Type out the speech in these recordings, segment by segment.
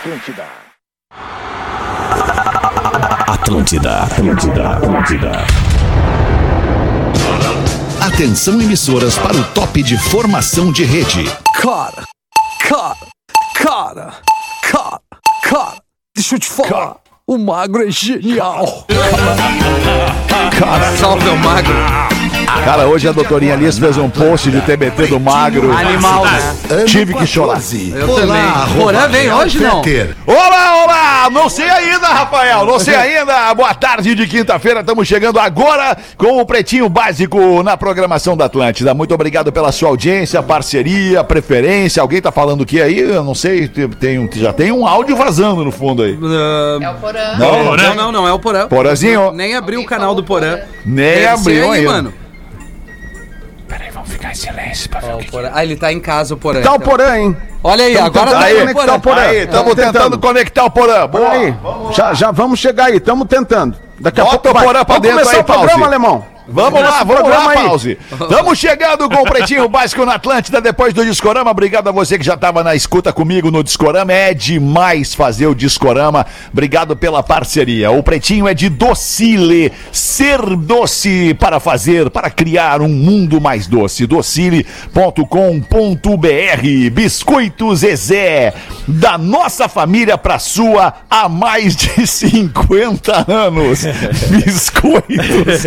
Atlântida. Atlântida, Atlântida, Atlântida. Atenção emissoras para o top de formação de rede. Cara, cara, cara, cara, cara, deixa eu te falar. O magro é genial. Cara, salve o magro. Cara, hoje a doutorinha Alice fez um post de TBT do Magro. Animal, né? Tive que chorar. Eu também. Porã vem hoje não? Olá, olá! Não sei ainda, Rafael, não sei ainda. Boa tarde de quinta-feira, estamos chegando agora com o Pretinho Básico na programação da Atlântida. Muito obrigado pela sua audiência, parceria, preferência. Alguém tá falando o que aí? Eu não sei, tem, um- já tem um áudio vazando no fundo aí. É o Porã. Não, Não, não, não, é o Porã. Porãzinho. Nem abriu o canal do Porã. Nem Deve abriu aí, ainda. mano. Vamos ficar em silêncio pra Ó, o Porã. Ah, ele tá em casa, o Porã. Tá o então. Porã, hein? Olha aí, agora tentando tá aí o conectar o Porã. Aí, estamos Tamo tentando tentando. conectar o Porã. Boa. Aí, já, já vamos chegar aí, estamos tentando. Daqui a Bota pouco o Porã pra Vamos dentro começar aí, o programa, Pause. alemão. Vamos lá, vamos lá, aí. pause. Estamos chegando com o Pretinho Básico na Atlântida depois do Discorama. Obrigado a você que já estava na escuta comigo no Discorama. É demais fazer o Discorama. Obrigado pela parceria. O Pretinho é de Docile. Ser doce para fazer, para criar um mundo mais doce. Docile.com.br. Biscoito Zezé. Da nossa família para sua há mais de 50 anos. Biscoitos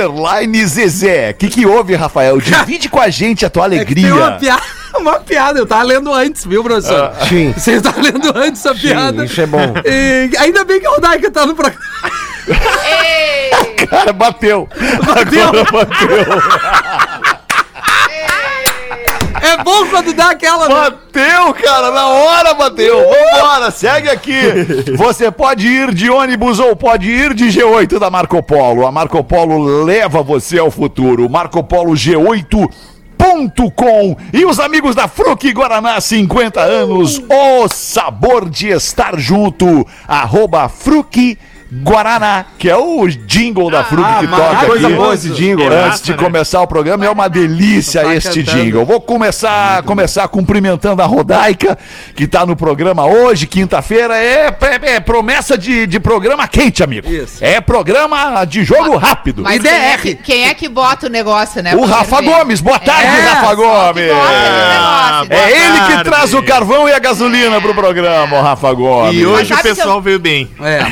Underline Zezé. O que, que houve, Rafael? Divide com a gente a tua É que alegria. tem uma piada, uma piada. Eu tava lendo antes, viu, professor? Sim. Você estava lendo antes a piada. isso é bom. E ainda bem que o Rodaica tá no programa. Cara, bateu. Bateu? Agora bateu. É bom quando dá aquela. né? Bateu, cara, na hora bateu. Vambora, segue aqui. Você pode ir de ônibus ou pode ir de G8 da Marco Polo. A Marco Polo leva você ao futuro. Marco Polo G8. Ponto com e os amigos da Fruc Guaraná 50 anos, o sabor de estar junto. Arroba Fruc Guaraná, que é o jingle da Fruc que toca Coisa aqui. boa esse jingle, né? Antes de começar o programa, é uma delícia Tá este cantando. jingle. Vou começar, começar cumprimentando a Rodaica, que está no programa hoje, quinta-feira. É, é- é promessa de, de programa quente, amigo. Isso. É programa de jogo rápido. Mas quem é, que, quem é que bota o negócio, né? O Rafa ferver? Gomes, boa tarde, É, Rafa Gomes. Negócio, É ele que traz o carvão e a gasolina pro programa, o Rafa Gomes. E hoje Mas o pessoal veio bem. É.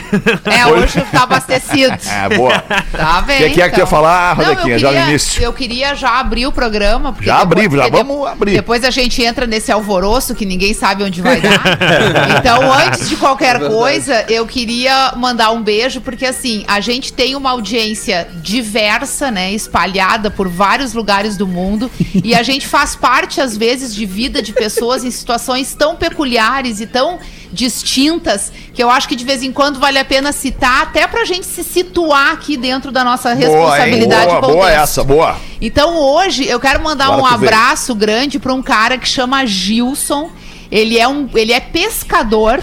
É, hoje tá abastecido. É, boa. Tá bem. O que, que é que tu ia falar, Não, eu Rodequinha, já no queria- início? Eu queria já abrir o programa. porque Já abri, já vamos abrir. Depois a gente entra nesse alvoroço que ninguém sabe onde vai dar. então, antes de qualquer coisa, eu queria mandar um beijo, porque assim, a gente tem uma audiência diversa, né? Espalhada por vários lugares do mundo. e a gente faz parte, às vezes, de vida de pessoas em situações tão peculiares e tão distintas que eu acho que de vez em quando vale a pena citar, até pra gente se situar aqui dentro da nossa Boa, responsabilidade Boa, e boa contexto. essa, boa. Então hoje eu quero mandar um tu vem. abraço grande para um cara que chama Gilson. Ele é um, ele é pescador.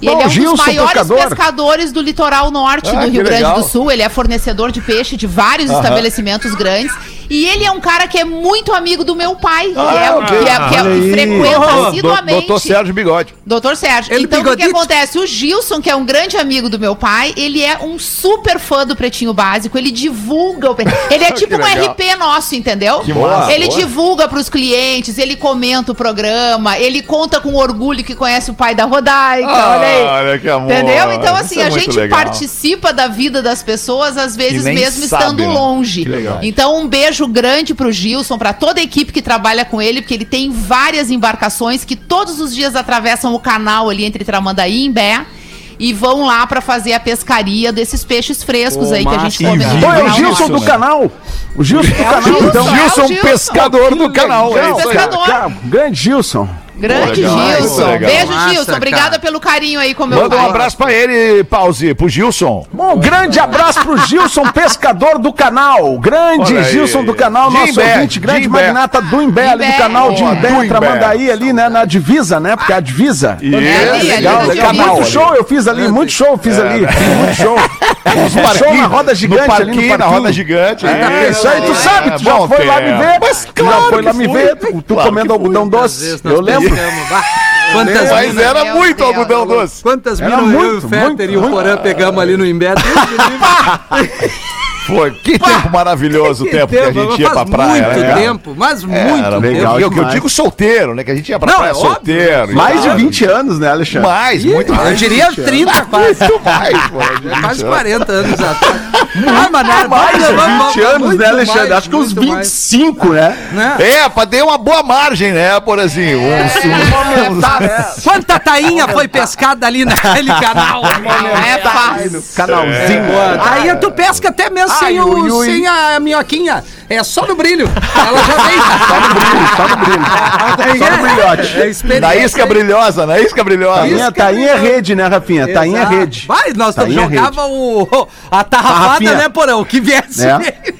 E ele Bom, é um Gilson, dos maiores pescador. pescadores do litoral norte Ah, do Rio Grande legal. do Sul. Ele é fornecedor de peixe de vários estabelecimentos grandes. E ele é um cara que é muito amigo do meu pai, que, Ah, é, ok. que, é, que, é- que frequenta Oh, assiduamente. Doutor Sérgio Bigode. Doutor Sérgio. Ele então, o que, que acontece? O Gilson, que é um grande amigo do meu pai, ele é um super fã do Pretinho Básico. Ele divulga o Pretinho. Ele é tipo um legal. RP nosso, entendeu? Que massa, ele boa. divulga pros clientes, ele comenta o programa, ele conta com orgulho que conhece o pai da Rodaica. olha aí. Olha que amor. Entendeu? Então, assim, é a gente legal. participa da vida das pessoas, às vezes mesmo sabe, estando né? longe. Que legal. Então, um beijo grande pro Gilson, pra toda a equipe que trabalha com ele, porque ele tem várias embarcações que todos os dias atravessam o canal ali entre Tramandaí e Imbé. E vão lá pra fazer a pescaria desses peixes frescos Pô, aí que a gente come no Pô, é o Gilson do canal. O Gilson do canal, Gilson, então. é o Gilson, pescador do canal. É grande Gilson. Grande Legal, Gilson. legal. Beijo, Massa, Gilson. Obrigada cara. pelo carinho aí com meu Manda um pai. abraço pra ele, pause, pro Gilson. Bom, grande abraço pro Gilson, pescador do canal. Grande Olha aí. Gilson do canal, nosso Imbé, ouvinte, grande de Imbé. magnata do Imbé, ali do canal de Imbé, Imbé. Tramandaí, ali, né, na divisa, né, porque é a divisa. Isso, É ali, Legal, ali, legal. Muito show eu fiz ali, muito show eu fiz ali, fiz muito show. show na roda gigante no ali parquinho, no na roda gigante. É, isso aí, tu É, sabe, tu já foi lá me ver, Mas claro já foi lá me ver, tu, tu Claro comendo algodão doce, eu lembro. Pescamos. Bah. Quantas Mas minas, era muito Deus. algodão doce. quantas Era minas eu e o Fetter muito, e o. Porã pegamos ali no Imbé? Foi, que tempo maravilhoso o tempo que a gente ia pra praia. muito né, tempo, mas muito Era tempo. legal. Eu, eu, eu digo solteiro, né? Que a gente ia pra Não, praia é óbvio. solteiro. e Mais de tal. 20 anos, né, Alexandre? Mais, muito mais. Eu diria 30 quase. Muito mais, pô. de 20 Quase anos. 40 anos atrás. Ah, mas não, Mais de 20 anos, muito né, Alexandre? mais, Acho que uns muito mais. 25, né? Né? É, pra ter uma boa margem, né, por assim. Um, um, Quanta tainha foi pescada ali naquele canal? É fácil. Canalzinho. Pô, Tainha tu pesca até mesmo sem, o, ui, ui. sem a minhoquinha. É só no brilho. Ela já vem. Só no brilho, só no brilho. Só no brilhote. É na isca brilhosa, na isca brilhosa. Tainha, tainha é rede, né, Rafinha? Tainha é Exato. rede. Vai, nós Tainha é jogava o, a tarrafada, né, Porão? Que viesse. É.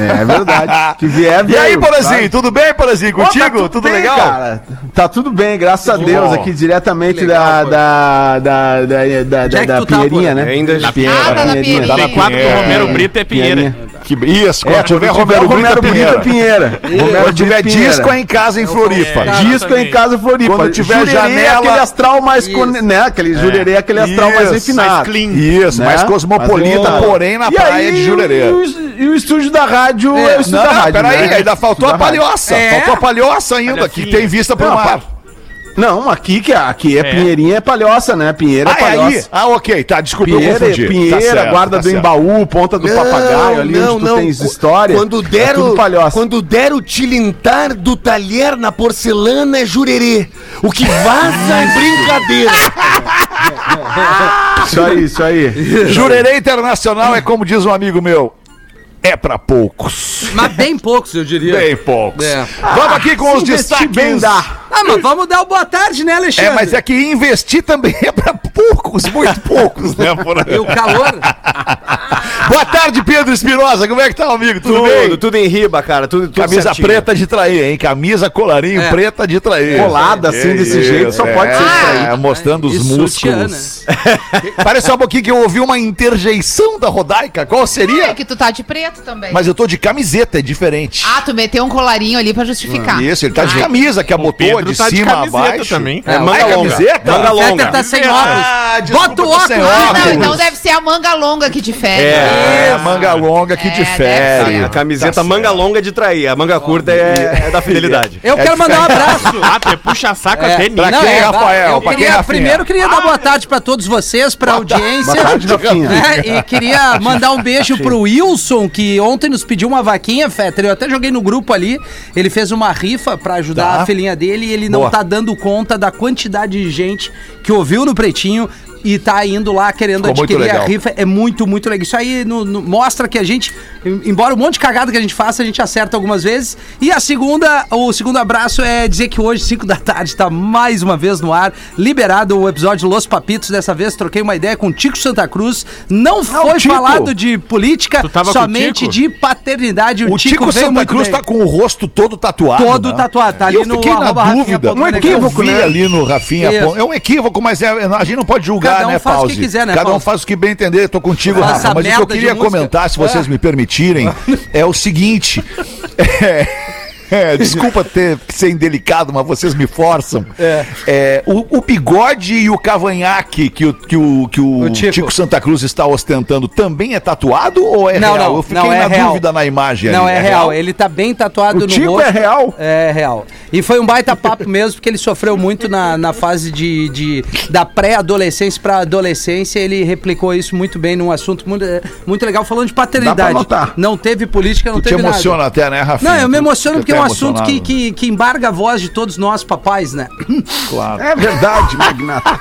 É, é verdade. Que vier, E aí, veio, Porazinho, tudo bem, Porazinho? Pô, Contigo? tá tudo bem, legal? Cara. Tá tudo bem, graças a Deus, bom. aqui diretamente Legal, da, da, da, da, da, é da tu tá, Pinheirinha, pô? né? Ainda Da. Ah, tá Pinheirinha. Tá na Quatro do Pinheira. Romero Brito é Pinheira. Que, isso, quando É, tiver quando Romero Brito é Pinheira. Pinheira. Quando tiver Pinheira. disco é em casa em Floripa. É. Disco em casa Floripa. Quando tiver Jurerê é janela- aquele astral mais, con... né? Aquele jurerê é aquele astral mais Isso, refinado. mais clean. Isso, né? mais cosmopolita, Mas, porém na e praia aí, de Jurerê. E o, e o estúdio da rádio é, o estúdio Não, da não, rádio, peraí, né? ainda faltou a palhoça. É? Faltou a palhoça ainda, que tem vista pro Não, mar. Não, aqui que é, aqui é, Pinheirinha é palhoça, né? Pinheira é Ah, é aí? palhoça. Ah, ok, tá, desculpa, eu Pinheira, confundi. Pinheira Tá certo, guarda tá do. Embaú, ponta do papagaio, ali onde tu tens história. Quando é der, tudo o, quando der o tilintar do talher na porcelana é jurerê. O que vaza é brincadeira. Isso aí, isso aí. Jurerê Internacional é como diz um amigo meu, é pra poucos. Mas bem poucos, eu diria. Bem poucos. É. Vamos aqui com os Se investir destaques. bem dá. Ah, mas vamos dar o boa tarde, né, Alexandre? É, mas é que investir também é pra poucos, muito poucos, né? Por aí. E o calor? Boa tarde, Pedro Espinosa. Como é que tá, amigo? Tudo, Tudo, bem? tudo em riba, cara. Tudo, tudo Camisa certinho. preta de trair, hein? Camisa colarinho É. preta de trair. Colada assim, desse jeito, só pode ser de trair. É, mostrando os músculos. Parece só um pouquinho que eu ouvi uma interjeição da Rodaica. Qual É seria? que tu tá de preto também. Mas eu tô de camiseta, é diferente. Ah, tu meteu um colarinho ali pra justificar. Isso, ele tá de camisa, que abotou Pedro de tá de cima a baixo. também. É, É, manga ah, é longa. camiseta? Manga longa. Tá sem óculos. Ah, desculpa, Bota o óculos. Ah, não, então deve ser a manga longa que difere. É, manga longa que É, difere. A camiseta Tá manga longa é de trair, a manga curta é, é da fidelidade. Eu quero mandar um abraço. Ah, tu é puxa-saco É, até Pra nisso. quem, é, Rafael? Eu Pra quem, primeiro queria dar boa tarde pra todos vocês, pra audiência. Boa tarde? E queria mandar um beijo pro Wilson, que ontem nos pediu uma vaquinha, Fetter. Eu até joguei no grupo ali. Ele fez uma rifa pra ajudar Tá. a filhinha dele e ele não Boa. tá dando conta da quantidade de gente que ouviu no Pretinho e tá indo lá querendo Ficou adquirir a rifa. É muito, muito legal. Isso aí no- no- mostra que a gente, em- embora um monte de cagada que a gente faça, a gente acerta algumas vezes. E a segunda, o segundo abraço é dizer que hoje, 5 da tarde, tá mais uma vez no ar, liberado o episódio Los Papitos. Dessa vez troquei uma ideia com o Tico Santa Cruz. Não foi Tico. falado de política, somente Tico? de paternidade. O, O Tico, veio Santa Cruz bem. tá com o rosto todo tatuado. Todo né? tatuado, tá ali eu no fiquei na dúvida. Um equívoco, né? ali no Rafinha. Isso. É um equívoco, mas é- a gente não pode julgar, Cada um né, faz o que Pause? quiser, né, Cada um Pause? faz o que bem entender. Tô contigo, Rafa. Mas o que eu queria comentar, se vocês É. me permitirem, é o seguinte. É, é, desculpa ter ser indelicado, mas vocês me forçam. É, o, o bigode e o cavanhaque que o, que o, que o, O Tico. Tico. Santa Cruz está ostentando também é tatuado ou é Não, real? não, eu fiquei não, é na real. dúvida na imagem. Não, ali. é, real. Ele tá bem tatuado O no Tico rosto. é real? É real. E foi um baita papo mesmo, porque ele sofreu muito na, na fase de, de- da pré-adolescência pra adolescência. Ele replicou isso muito bem num assunto muito, muito legal, falando de paternidade. Não teve política, não Tu te teve emociona nada. até, né, Rafinha? Não, eu me emociono porque é um assunto que, emocionado. que, que embarga a voz de todos nós, papais, né? Claro. É verdade, Magnata.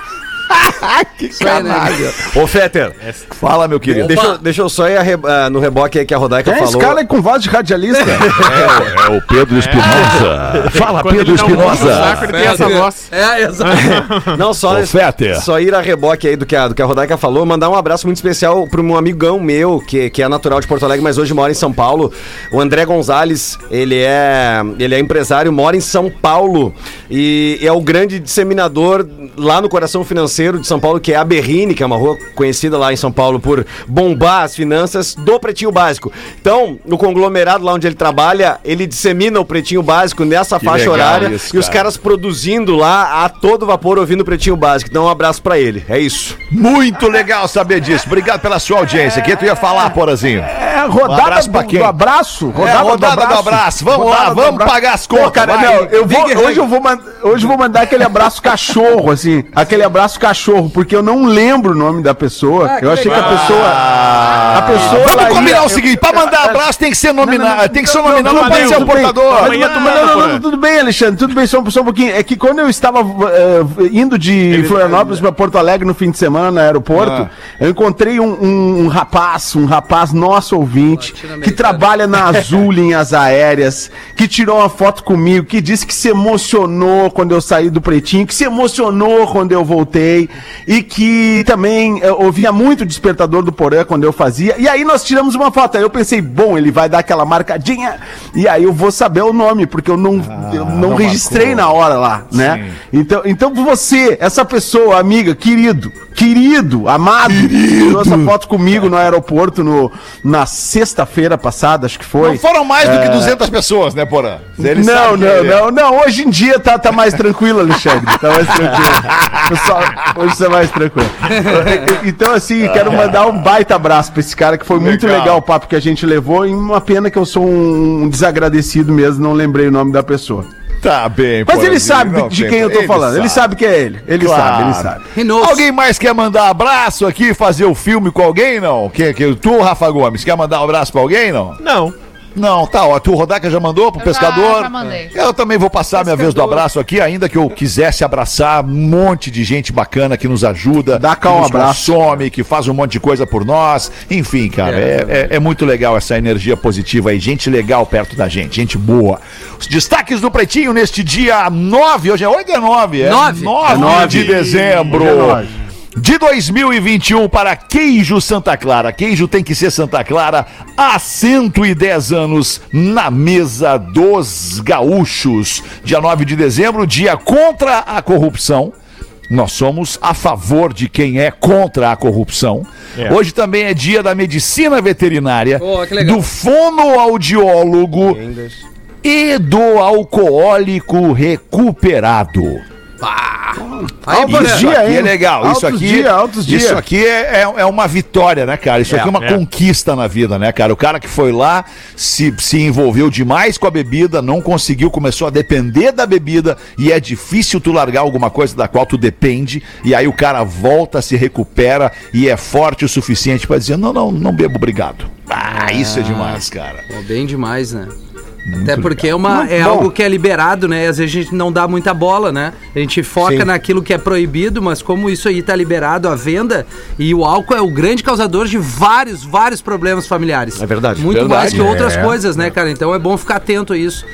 Que né? canalha. Ô, Fetter, Fala, meu querido. deixa, eu- deixa eu só ir a re- ah, no reboque aí que a Rodaica É esse falou. cara aí com voz de radialista. É, o Pedro Espinosa. Fala, Quando Pedro Espinosa. saco, ele tem essa voz. É, exato. Não, só, Ô, Fetter. só ir a reboque aí do que a, do que a Rodaica falou, mandar um abraço muito especial para um amigão meu, que, que é natural de Porto Alegre, mas hoje mora em São Paulo, o André Gonzalez, ele é, ele é empresário, mora em São Paulo e é o grande disseminador lá no Coração Financeiro parceiro de São Paulo, que é a Berrine, que é uma rua conhecida lá em São Paulo por bombar as finanças do Pretinho Básico. Então, no conglomerado lá onde ele trabalha, ele dissemina o Pretinho Básico nessa Que faixa horária isso, e os cara. caras produzindo lá a todo vapor ouvindo o Pretinho Básico. Então, um abraço pra ele. É isso. Muito legal saber disso. Obrigado pela sua audiência. O que tu ia falar, Porazinho? É, Um rodada abraço do, pra quem? do abraço. É, rodada do abraço. Vamos lá, Rodada do vamos abraço. pagar as Pô, contas, cara, vai. não, eu vou, hoje, eu vou hoje eu vou mandar aquele abraço cachorro, assim. Aquele abraço cachorro, porque eu não lembro o nome da pessoa. eu achei que a pessoa. A pessoa. Vamos ela combinar ia- o seguinte, pra mandar abraço tem que ser nominado, tem que ser nominado, não, pode ser o tudo bem. portador. Não, não, não, tudo bem, Alexandre, tudo bem, só, só um pouquinho. É que quando eu estava eh, indo de Florianópolis para Porto Alegre no fim de semana, no aeroporto, eu encontrei um, um- um rapaz, um rapaz nosso ouvinte, que trabalha na Azul Linhas Aéreas, que tirou uma foto comigo, que disse que se emocionou quando eu saí do Pretinho, que se emocionou quando eu voltei, e que também eh, ouvia muito o Despertador do Porã quando eu fazia. E aí nós tiramos uma foto. Aí eu pensei, bom, ele vai dar aquela marcadinha, e aí eu vou saber o nome, porque eu não, eu não, não registrei marcou. na hora lá, né? Sim. Então, então você, essa pessoa, amiga, querido, querido, amado, tirou essa foto comigo no aeroporto no, na sexta-feira passada, acho que foi. Não foram mais do que 200 pessoas, né, Porã? Ele Não, não, ele- não, não. Hoje em dia tá, tá mais tranquilo, Alexandre. Tá mais tranquilo. Pessoal, hoje tá mais tranquilo. Então, assim, quero mandar um baita abraço pra esse cara, que foi muito Legal. legal o papo que a gente levou. E uma pena que eu sou um desagradecido mesmo, não lembrei o nome da pessoa. Tá bem, Mas ele sabe não de, quem eu tô ele falando. Ele sabe que é ele. Ele Claro. sabe, ele sabe. Alguém mais quer mandar abraço aqui, fazer o filme com alguém, não? Que, que, tu, Rafa Gomes, quer mandar um abraço pra alguém, não? Não. Não, tá, ó, tu, Rodaca, já mandou pro Eu já- pescador? já mandei. Eu também vou passar a minha vez do abraço aqui, ainda que eu quisesse abraçar um monte de gente bacana que nos ajuda, Dá cá que um nos abraço. consome, que faz um monte de coisa por nós. Enfim, cara, é, é- é muito legal essa energia positiva aí, gente legal perto da gente, gente boa. Os destaques do Pretinho neste dia 9, hoje é 8 é 9, é Nove. 9 É nove. de dezembro. Hoje é nove. De 2021 para Queijo Santa Clara. Queijo tem que ser Santa Clara há 110 anos na mesa dos gaúchos. Dia 9 de dezembro, dia contra a corrupção. Nós somos a favor de quem é contra a corrupção. Hoje também é dia da medicina veterinária, Oh, do fonoaudiólogo e do alcoólico recuperado. Aí, Altos. Isso dia, aqui hein? é legal. Isso aqui, dia, altos isso dia. aqui é, é, é uma vitória, né, cara? Isso aqui é uma é. conquista na vida, né, cara? O cara que foi lá, se, se envolveu demais com a bebida, não conseguiu, começou a depender da bebida e é difícil tu largar alguma coisa da qual tu depende e aí o cara volta, se recupera e é forte o suficiente pra dizer, não, não, não bebo, obrigado. Ah, isso é demais, cara. Pô, bem demais, né? Até porque é, uma, é bom. algo que é liberado, né? Às vezes a gente não dá muita bola, né? A gente foca Sim. naquilo que é proibido, mas como isso aí tá liberado à venda, e o álcool é o grande causador de vários, vários problemas familiares. É verdade. Muito Verdade, mais que outras é. coisas, né, cara? Então é bom ficar atento a isso.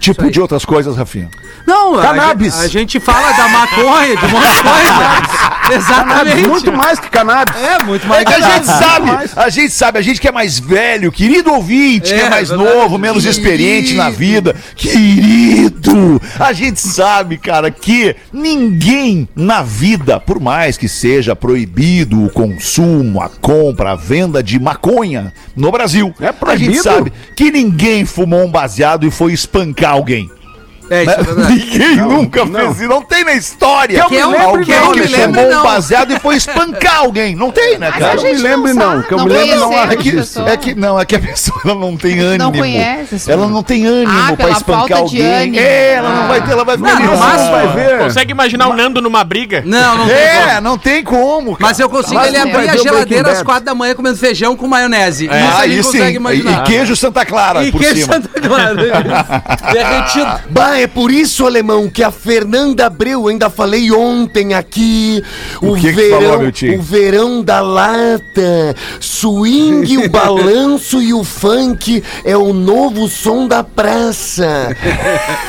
Tipo de outras coisas, Rafinha. Não, a Cannabis. gente- A, gente fala da maconha, de um monte de coisa. Exatamente. Muito mais que cannabis. É, muito mais É que a gente sabe, a gente sabe, a gente que é mais velho, querido ouvinte, que É, é mais verdade. novo, menos experiente na vida, querido, a gente sabe, cara, que ninguém na vida, por mais que seja proibido o consumo, a compra, a venda de maconha no Brasil, É a gente proibido? sabe que ninguém fumou um baseado e foi espancar alguém. É, isso é verdade. Ninguém nunca fez isso, não tem na história. Que eu me alguém lembre, não, que me lembre, fumou um não. baseado e foi espancar alguém. Não tem, né, Mas cara? a eu me gente lembro, não, que eu me lembro, não É que, a pessoa. é que não, é que a pessoa ela não tem ânimo. conhece essa Ela não tem ânimo Ah, pra espancar falta de alguém. ânimo. É, ela não vai ter, ela vai ficar Não, máximo vai ver. Consegue imaginar o Nando numa briga? Não, não tem É, como. não tem como. Mas eu consigo Mas ele não abrir a geladeira às quatro da manhã comendo feijão com maionese. É, Isso aí consegue E, imaginar. e queijo Santa Clara E por queijo cima. Santa Clara. Derretido. Bah, é por isso, alemão, que a Fernanda Abreu, ainda falei ontem aqui, o, que que verão, falou, Miltinho? o verão da lata, swing, o balanço e o funk é o novo som da praça.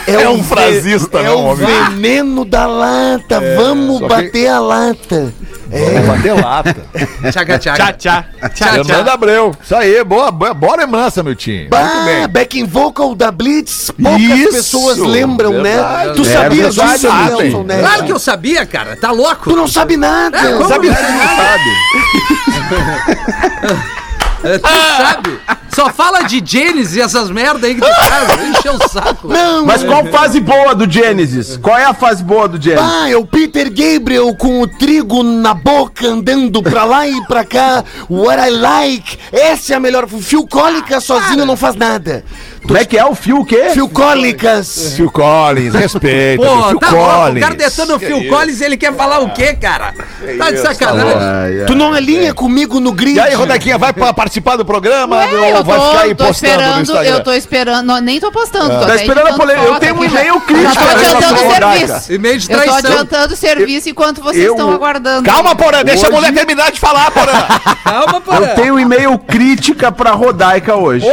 É o um frasista, é não, o homem. veneno da lata, vamos só que- bater a lata. Vamos bater lata. Tchaca, Tchá, tchaca. tchá. Tchá, Fernando tchá. Abreu. Isso aí, boa, boa, boa lembrança, meu time. Bah, bem. backing vocal da Blitz, poucas Isso, pessoas lembram, verdade. né? Tu É sabia disso. Nelson, né? Claro que eu sabia, cara. Tá louco? Tu não sabe nada. como Sabe não? que não sabe? É, Tu sabe? Só fala de Genesis e essas merda aí que tu faz. Encheu o saco. Não, Mas qual fase boa do Genesis? Qual é a fase boa do Genesis? Ah, é o Peter Gabriel com o trigo na boca, andando pra lá e pra cá. What I like. Essa é a melhor. Phil Cólicas sozinho não faz nada. Como é que é o fio o quê? Phil Cólicas. Phil Collins, respeita. Pô, Phil tá louco. O Collins. cara detando o Phil Collins, ele quer falar o quê, cara? Tá de sacanagem. Ai, ai. Tu não alinha comigo no grid. E aí, Rodequinha, vai pa- participar do programa Ué, ou eu vai ficar aí postando eu tô esperando, não, nem tô postando. Tô Tá esperando a polêmica. Eu tenho um e-mail crítico Já tô adiantando o serviço. E-mail de Eu tô traição. adiantando o serviço enquanto vocês eu- estão aguardando. Calma, Porã, deixa a mulher terminar de falar, Porã. Calma, pô. Eu tenho um e-mail crítica pra Rodaica hoje.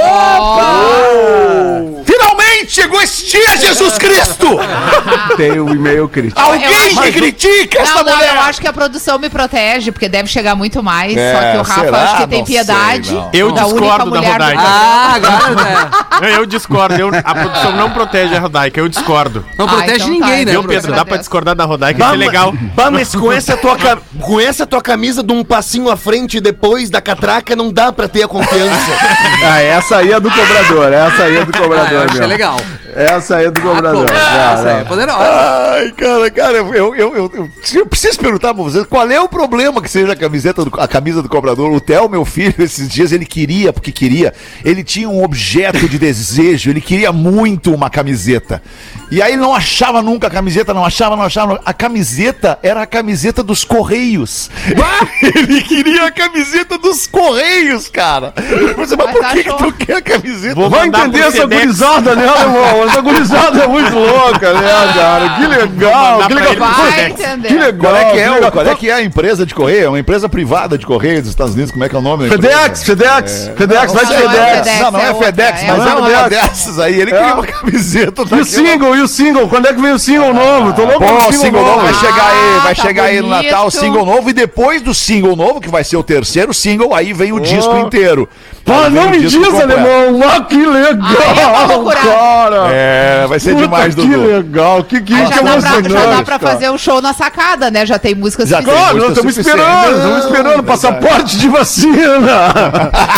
들어! Finalmente chegou esse dia, Jesus Cristo! Tenho um e-mail crítico. Alguém que critica Não, essa não, mulher! eu acho que a produção me protege, porque deve chegar muito mais. É, só que o Rafa será? acho que tem Não sei, piedade. não. Eu da discordo da do Rodaica. Ah, agora, né? Não, eu discordo. eu- a produção não protege a Rodaica, eu discordo. Não Ah, protege então tá, ninguém, né? Viu, professor? Pedro? Dá pra discordar da Rodaica, Bah, isso é legal. Bah, mas com essa, tua, com essa tua camisa de um passinho à frente e depois da catraca, não dá pra ter a confiança. Ah, essa aí é do cobrador. Essa aí é do Ah, cobrador, achei meu. legal. Essa aí é do Ah, cobrador. essa aí é Ah, poderosa. Ai, cara, cara, eu, eu, eu, eu- preciso perguntar pra vocês qual é o problema que seja a camiseta do, a camisa do cobrador. O Theo, meu filho, esses dias ele queria, porque queria, ele tinha um objeto de desejo, ele queria muito uma camiseta. E aí ele não achava nunca a camiseta, não achava, não achava. A camiseta era a camiseta dos Correios. ele queria a camiseta dos Correios, cara. Mas Mas por que, que tu quer a camiseta? Vou Vai entender essa gurizada, né, irmão? Essa gurizada é muito louca, né, cara? Que legal, que legal. Que legal. Qual é que é, que o- legal. qual é que é a empresa de correio? É uma empresa privada de correio dos Estados Unidos. Como é que é o nome? da FedEx, empresa? FedEx, FedEx, vai de não, não é FedEx. FedEx. Não, não é é FedEx, é mas é uma dessas aí. Ele queria É. uma camiseta E o single, e o single? Quando é que vem o single novo? Tô louco Pô, pro o single novo vai Ah, chegar aí, vai tá chegar aí no. Natal, o single novo, e depois do single novo, que vai ser o terceiro single, aí vem o disco inteiro. Pô, vem não me diz, completo. alemão. Ah, que Ah, legal, procurar. cara. É, vai ser Puta, demais, que Dudu. legal, que, que, Ah, que já, dá pra, já dá pra fazer o show na sacada, né? Já tem músicas Já suficientes. Claro, estamos esperando, estamos esperando passaporte de vacina.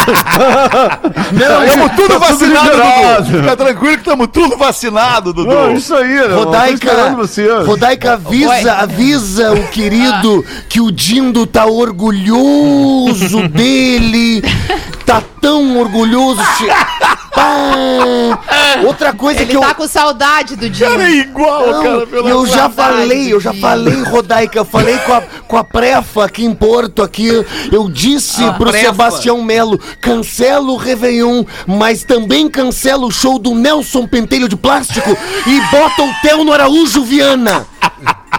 Não, estamos tudo tá tudo vacinado. Dudu. Fica tranquilo que estamos tudo vacinado, Dudu. Não, isso aí, né? Rodaica. Rodaica avisa, Oi. avisa o querido que o Dindo tá orgulhoso dele. Tá tão orgulhoso. che-. Outra coisa Ele que eu. tá com saudade do dia. Cara, é igual, Não, cara. Pelo eu já falei, eu já do falei, Rodaica, eu falei com a, com a Prefa aqui em Porto, aqui, eu disse pro Prefa. Sebastião Melo, cancela o Réveillon, mas também cancela o show do Nelson Pentelho de Plástico e bota o Theo no Araújo Viana.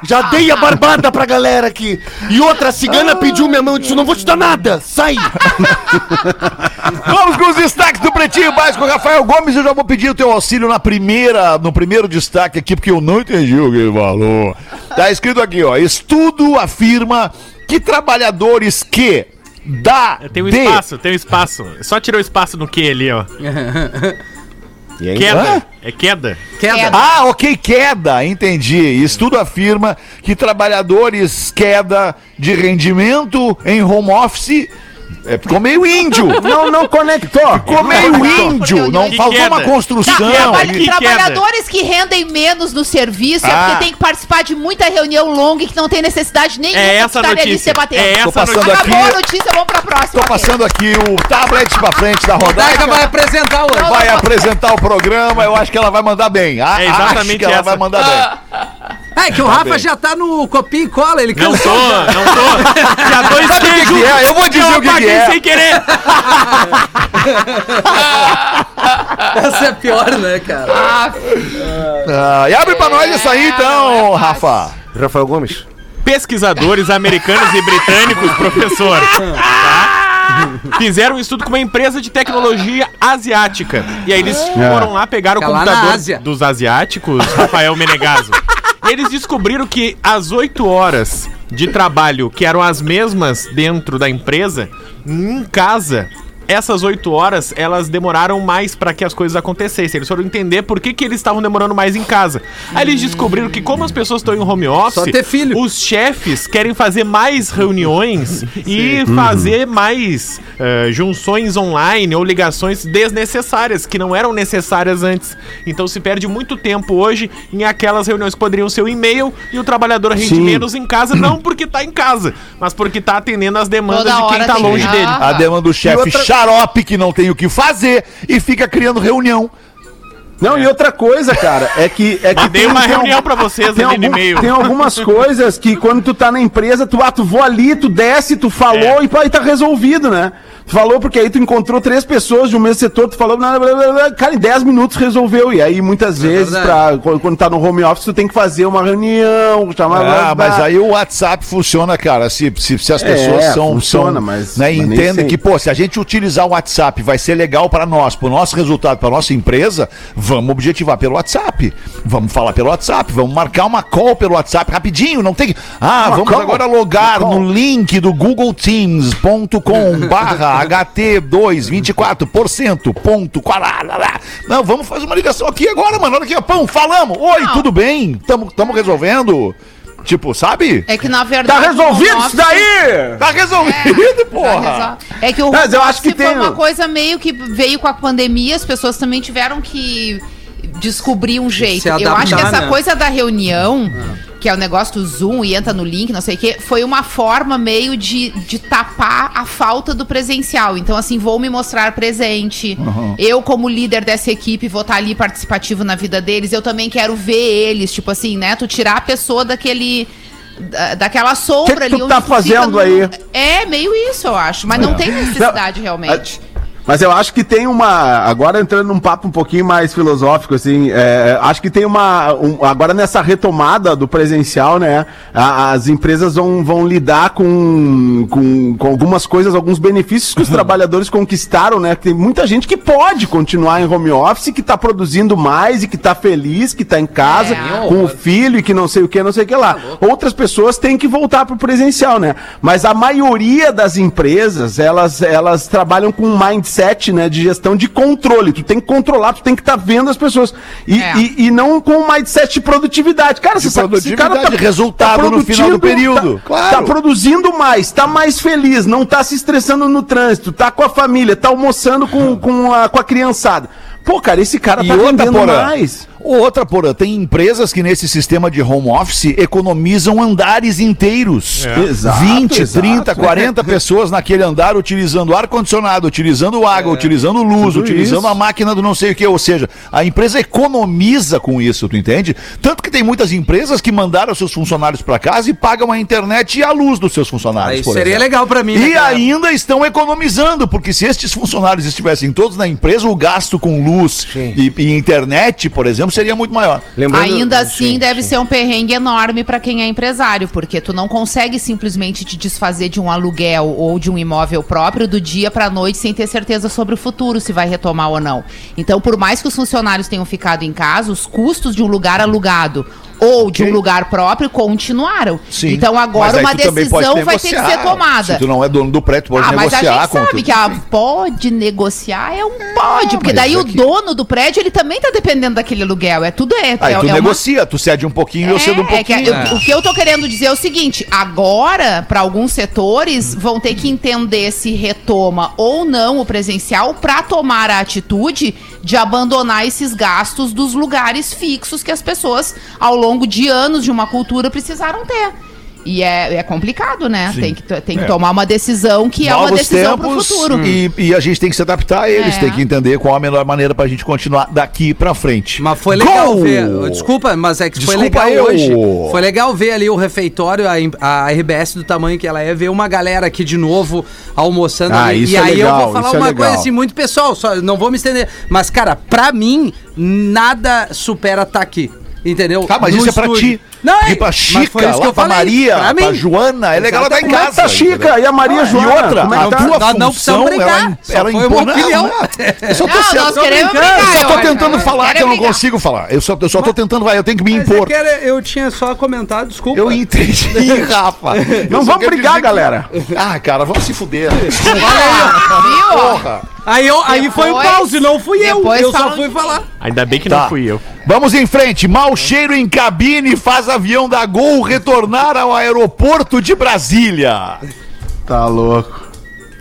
Já dei a barbada pra galera aqui. E outra, a cigana pediu minha mão, eu disse, não vou te dar nada, sai. Vamos com os destaques do Pretinho Básico. Rafael Gomes, eu já vou pedir o teu auxílio na primeira, no primeiro destaque aqui, porque eu não entendi o que ele falou. Tá escrito aqui, ó. Estudo afirma que trabalhadores que da Tem um de- espaço, tem um espaço. Só tirou o espaço no que ali, ó. E aí? Queda. É queda. Queda. Ah, ok, queda, entendi. Estudo afirma que trabalhadores queda de rendimento em home office é, ficou meio índio. Não, não conectou. Ficou meio índio. Não Que faltou queda. uma construção. Tá, trabalha- que trabalhadores que rendem menos no serviço é Ah. porque tem que participar de muita reunião longa e que não tem necessidade nenhuma É de essa a estarem ali notícia. se batendo. É essa passando notícia. Acabou aqui. a notícia, vamos pra próxima. Tô passando aqui o tablet pra frente da Rodaica vai apresentar hoje. Vai apresentar o programa, eu acho que ela vai mandar bem. A- É acho exatamente que ela essa. vai mandar bem. É que o Rafa já tá no copia e cola, ele Não cansou. tô, não tô. Tinha dois Sabe o que, queijos. que é? Eu vou dizer Eu o que, que é. sem querer. Essa é pior, né, cara? Ah, e abre pra nós isso aí então, Rafa. Rafael Gomes. Pesquisadores americanos e britânicos, professor, tá? fizeram um estudo com uma empresa de tecnologia asiática. E aí eles foram lá, pegaram o Fica na computador dos asiáticos, Rafael Menegaso. Eles descobriram que às 8 horas de trabalho que eram as mesmas dentro da empresa, em casa, essas oito horas, elas demoraram mais para que as coisas acontecessem. Eles foram entender por que, que eles estavam demorando mais em casa. Aí eles descobriram que como as pessoas estão em home office, Só ter filho. os chefes querem fazer mais reuniões e fazer mais eh, junções online ou ligações desnecessárias, que não eram necessárias antes. Então se perde muito tempo hoje em aquelas reuniões que poderiam ser o e-mail e o trabalhador rende Sim. menos em casa, não porque tá em casa, mas porque tá atendendo as demandas Toda de quem tá longe Ah. dele. A demanda do chefe xarope que não tem o que fazer e fica criando reunião. Não, e outra coisa, cara, é que. É que Mandei uma reunião pra vocês tem, ali no e-mail. tem algumas coisas que quando tu tá na empresa, tu, ah, tu vou ali, tu desce, tu falou É. e, pá, e tá resolvido, né? Tu falou porque aí tu encontrou três pessoas de um mesmo setor, tu falou, blá, blá, blá, blá, cara, em 10 minutos resolveu. E aí muitas vezes, verdade. pra, quando, quando tá no home office, tu tem que fazer uma reunião, chamar. Ah, blá. mas aí o WhatsApp funciona, cara. Se, se, se as É, pessoas são. funciona, são, mas- né, mas entendem que, pô, se a gente utilizar o WhatsApp vai ser legal para nós, pro nosso resultado, pra nossa empresa, vamos objetivar pelo WhatsApp. Vamos falar pelo WhatsApp, vamos marcar uma call pelo WhatsApp rapidinho, não tem. que- Ah, Uma vamos call? agora logar no link do googleteams.com barra HT224%. Ponto, quararará. Não, vamos fazer uma ligação aqui agora, mano. Olha aqui, ó, pão, falamos. Oi, Não. tudo bem? Tamo, tamo resolvendo. Tipo, sabe? É que na Tá verdade. resolvido o home isso daí! Tá resolvido, Tá porra! resol- É que o Mas eu acho que foi tem- uma coisa meio que veio com a pandemia, as pessoas também tiveram que descobrir um jeito. Se eu acho que adaptar, essa né? coisa da reunião, que é o negócio do Zoom e entra no link, não sei o quê, foi uma forma meio de, de tapar a falta do presencial. Então, assim, vou me mostrar presente. Eu, como líder dessa equipe, vou estar ali participativo na vida deles. Eu também quero ver eles, tipo assim, né? Tu tirar a pessoa daquele. da- Daquela sombra Que que ali. tu onde tá fazendo no- aí? É, meio isso, eu acho. Mas não tem necessidade, realmente. Mas eu acho que tem uma. Agora entrando num papo um pouquinho mais filosófico, assim, é, acho que tem uma. um- agora nessa retomada do presencial, né? a- as empresas vão, vão lidar com, com, com algumas coisas, alguns benefícios que os trabalhadores conquistaram, né? Tem muita gente que pode continuar em home office, que tá produzindo mais e que tá feliz, que tá em casa, É. com o filho e que não sei o que, não sei o que lá. Outras pessoas têm que voltar pro presencial, né? Mas a maioria das empresas, elas, elas trabalham com um mindset, né, de gestão de controle. Tu tem que controlar, tu tem que estar vendo as pessoas. E, É. e, e não com um mindset de produtividade. Cara, De você sabe que esse cara produtividade, resultado no final do produtindo, período. Tá, Claro. tá produzindo mais, tá mais feliz, não tá se estressando no trânsito, tá com a família, tá almoçando com, com, a, com a criançada. Pô, cara, esse cara E tá outra, vendendo mais. Outra, Porã, tem empresas que nesse sistema de home office economizam andares inteiros. Exato, 20, exato. 30, 40 pessoas naquele andar utilizando ar-condicionado, utilizando água, utilizando luz, tudo utilizando isso. a máquina do não sei o que. Ou seja, a empresa economiza com isso, tu entende? Tanto que tem muitas empresas que mandaram seus funcionários para casa e pagam a internet e a luz dos seus funcionários. Aí por seria exemplo. legal pra mim, né, E cara? ainda estão economizando, porque se estes funcionários estivessem todos na empresa, o gasto com luz e, e internet, por exemplo, seria muito maior. Lembrando- Ainda assim, Sim, deve sim. ser um perrengue enorme pra quem é empresário, porque tu não consegue simplesmente te desfazer de um aluguel ou de um imóvel próprio do dia pra noite sem ter certeza sobre o futuro, se vai retomar ou não. Então, por mais que os funcionários tenham ficado em casa, os custos de um lugar alugado ou de um lugar próprio continuaram. Então, agora uma decisão vai ter que ser negociar. tomada. Se tu não é dono do prédio, tu pode Ah, mas a negociar gente com sabe tu. que a pode negociar é um pode, porque daí é o dono do prédio ele também tá dependendo daquele aluguel, é tudo é. Aí é, tu é uma- negocia, tu cede um pouquinho e eu cedo um é, que pouquinho. eu- O que eu tô querendo dizer é o seguinte: agora, para alguns setores, vão ter que entender se retoma ou não o presencial para tomar a atitude de abandonar esses gastos dos lugares fixos que as pessoas, ao longo de anos de uma cultura, precisaram ter. E é, é complicado, né? Tem que, tem que É. tomar uma decisão que é uma Novos decisão pro tempos futuro. E, e a gente tem que se adaptar a eles, É. tem que entender qual a melhor maneira pra gente continuar daqui pra frente. Mas foi legal Gol! ver. Desculpa, mas é que foi Desculpa legal eu. hoje. Foi legal ver ali o refeitório, a, a RBS do tamanho que ela é, ver uma galera aqui de novo almoçando Ah, ali. isso e é aí eu legal, vou falar é uma coisa assim, muito pessoal, só não vou me estender. Mas, cara, pra mim, nada supera estar aqui. Entendeu? Tá, mas No isso é pra estúdio. ti. Não, é- pra Chica, foi isso que lá eu pra falei. Maria, Pra pra. Joana. É legal ela tá em Como é casa. que tá Chica? entendeu? E a Maria Ah, Joana? E outra, Como é que a tá? tua não função, ela, brigar. Só ela uma impõe-. Não, Eu só tô Não, nós queremos brigar. Eu só tô tentando falar que eu não consigo falar. Eu só, eu só tô tentando, vai, eu tenho que me é impor. que era- eu tinha só comentado, desculpa. Eu entendi, Rafa. Não vamos brigar, galera. Ah, cara, vamos se fuder. Viu? ó? Porra. Aí, eu, aí foi o Depois- pause, não fui eu. depois Eu só fui falar. Ainda bem que Tá. não fui eu. Vamos em frente. Mau cheiro em cabine faz avião da Gol retornar ao aeroporto de Brasília. Tá louco.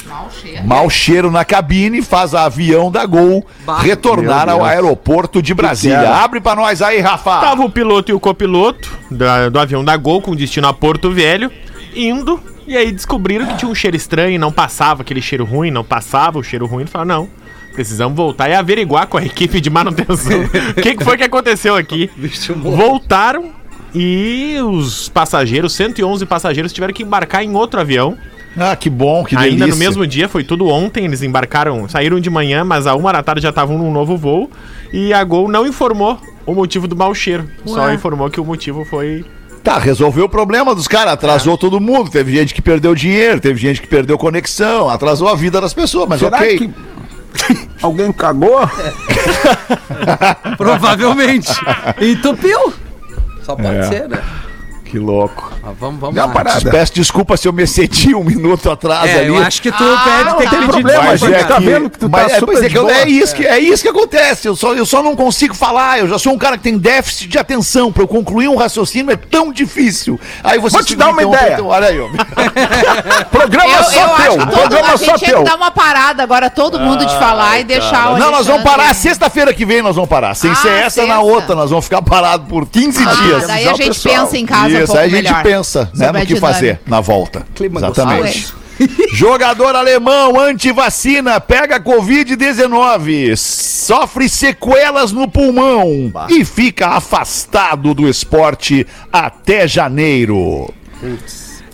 Mal cheiro. Mau cheiro na cabine faz avião da Gol retornar ao aeroporto de Brasília. Abre pra nós aí, Rafa. Tava o piloto e o copiloto da- do avião da Gol com destino a Porto Velho, indo, e aí descobriram que tinha um cheiro estranho, não passava aquele cheiro ruim, não passava o cheiro ruim, falaram, não, precisamos voltar e averiguar com a equipe de manutenção o que, que foi que aconteceu aqui. Voltaram e os passageiros, 111 passageiros, tiveram que embarcar em outro avião. Ah, que bom, que Ainda no delícia. mesmo dia, foi tudo ontem, eles embarcaram, saíram de manhã, mas a uma da tarde já estavam num novo voo. E a Gol não informou o motivo do mau cheiro. Só informou que o motivo foi. Tá, resolveu o problema dos caras, É. atrasou todo mundo. Teve gente que perdeu dinheiro, teve gente que perdeu conexão, atrasou a vida das pessoas, mas Será ok. que alguém cagou? Provavelmente. Entupiu. Só pode É. ser, né? Que louco. Mas vamos, vamos uma lá. parada. Peço desculpa se eu me excedi um minuto atrás É, ali. eu acho que tu Ah, pede, não tem que tem pedir problema, mas é tá vendo que tu mas tá é, super mas é, que eu- é isso que é isso que acontece. Eu só, eu só não consigo falar. Eu já sou um cara que tem déficit de atenção. Pra eu concluir um raciocínio é tão difícil. Aí você Vou te dar uma ideia. olha aí, ó. Programa Eu, só eu acho teu. que todo, Programa a só gente tinha teu. que dar uma parada agora, todo mundo de falar e deixar o Não, nós vamos parar sexta-feira que vem. Nós vamos parar. Sem Ah, ser essa na outra, nós vamos ficar parados por 15 Ah, dias. daí a gente pensa em casa Isso, aí a gente melhor pensa né, no que fazer na volta. Clima Exatamente. gostoso. Jogador alemão anti-vacina pega Covid-19, sofre sequelas no pulmão e fica afastado do esporte até janeiro.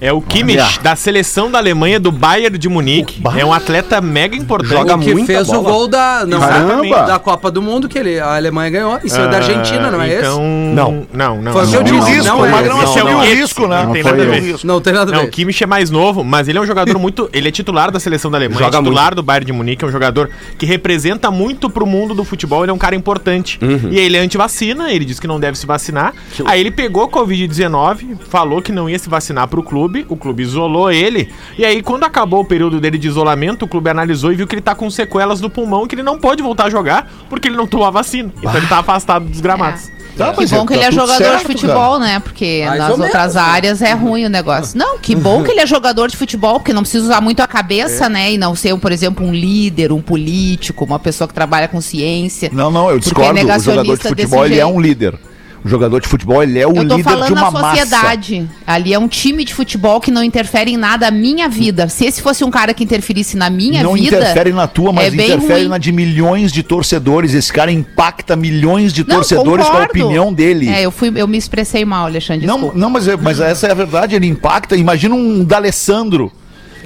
É o Kimmich, da seleção da Alemanha, do Bayern de Munique. É um atleta mega importante. Joga O que muita fez o bola. gol da, não, Caramba! da Copa do Mundo que ele, a Alemanha ganhou em cima da Argentina, não é então... Não. Não, não. Foi o não. o disse, risco, não o é. Magrão Não, assumiu não, o esse risco, né? não tem nada a o ver. esse? Não tem nada a Não, o ver. Kimmich é mais novo, mas ele é um jogador muito. Ele é titular da seleção da Alemanha, Joga é titular do Bayern de Munique, é um jogador que representa muito pro mundo do futebol, ele é um cara importante. Uhum. E ele é anti-vacina, ele disse que não deve se vacinar. Aí ele pegou Covid-19, falou que não ia se vacinar pro clube, o clube isolou ele. E aí, quando acabou o período dele de isolamento, o clube analisou e viu que ele tá com sequelas no pulmão e que ele não pode voltar a jogar porque ele não tomou a vacina. Então ele tá afastado dos gramados. Tá, Que bom que ele tá é tudo jogador certo, de futebol, né? Porque Mais nas ou outras menos, né? áreas é ruim o negócio. Não, que bom que ele é jogador de futebol, porque não precisa usar muito a cabeça, né? E não ser, por exemplo, um líder, um político, uma pessoa que trabalha com ciência. Não, não, eu discordo. é O jogador de futebol, ele é um líder. O jogador de futebol, ele é o líder de falando uma na sociedade. Ali é um time de futebol que não interfere em nada a minha vida. Se esse fosse um cara que interferisse na minha não vida. interfere na tua, mas é interfere na de milhões de torcedores. Esse cara impacta milhões de Não, torcedores com a concordo. opinião dele. É, eu, fui, eu me expressei mal, Alexandre. Não, desculpa. não mas, é- mas essa é a verdade, ele impacta. Imagina um D'Alessandro.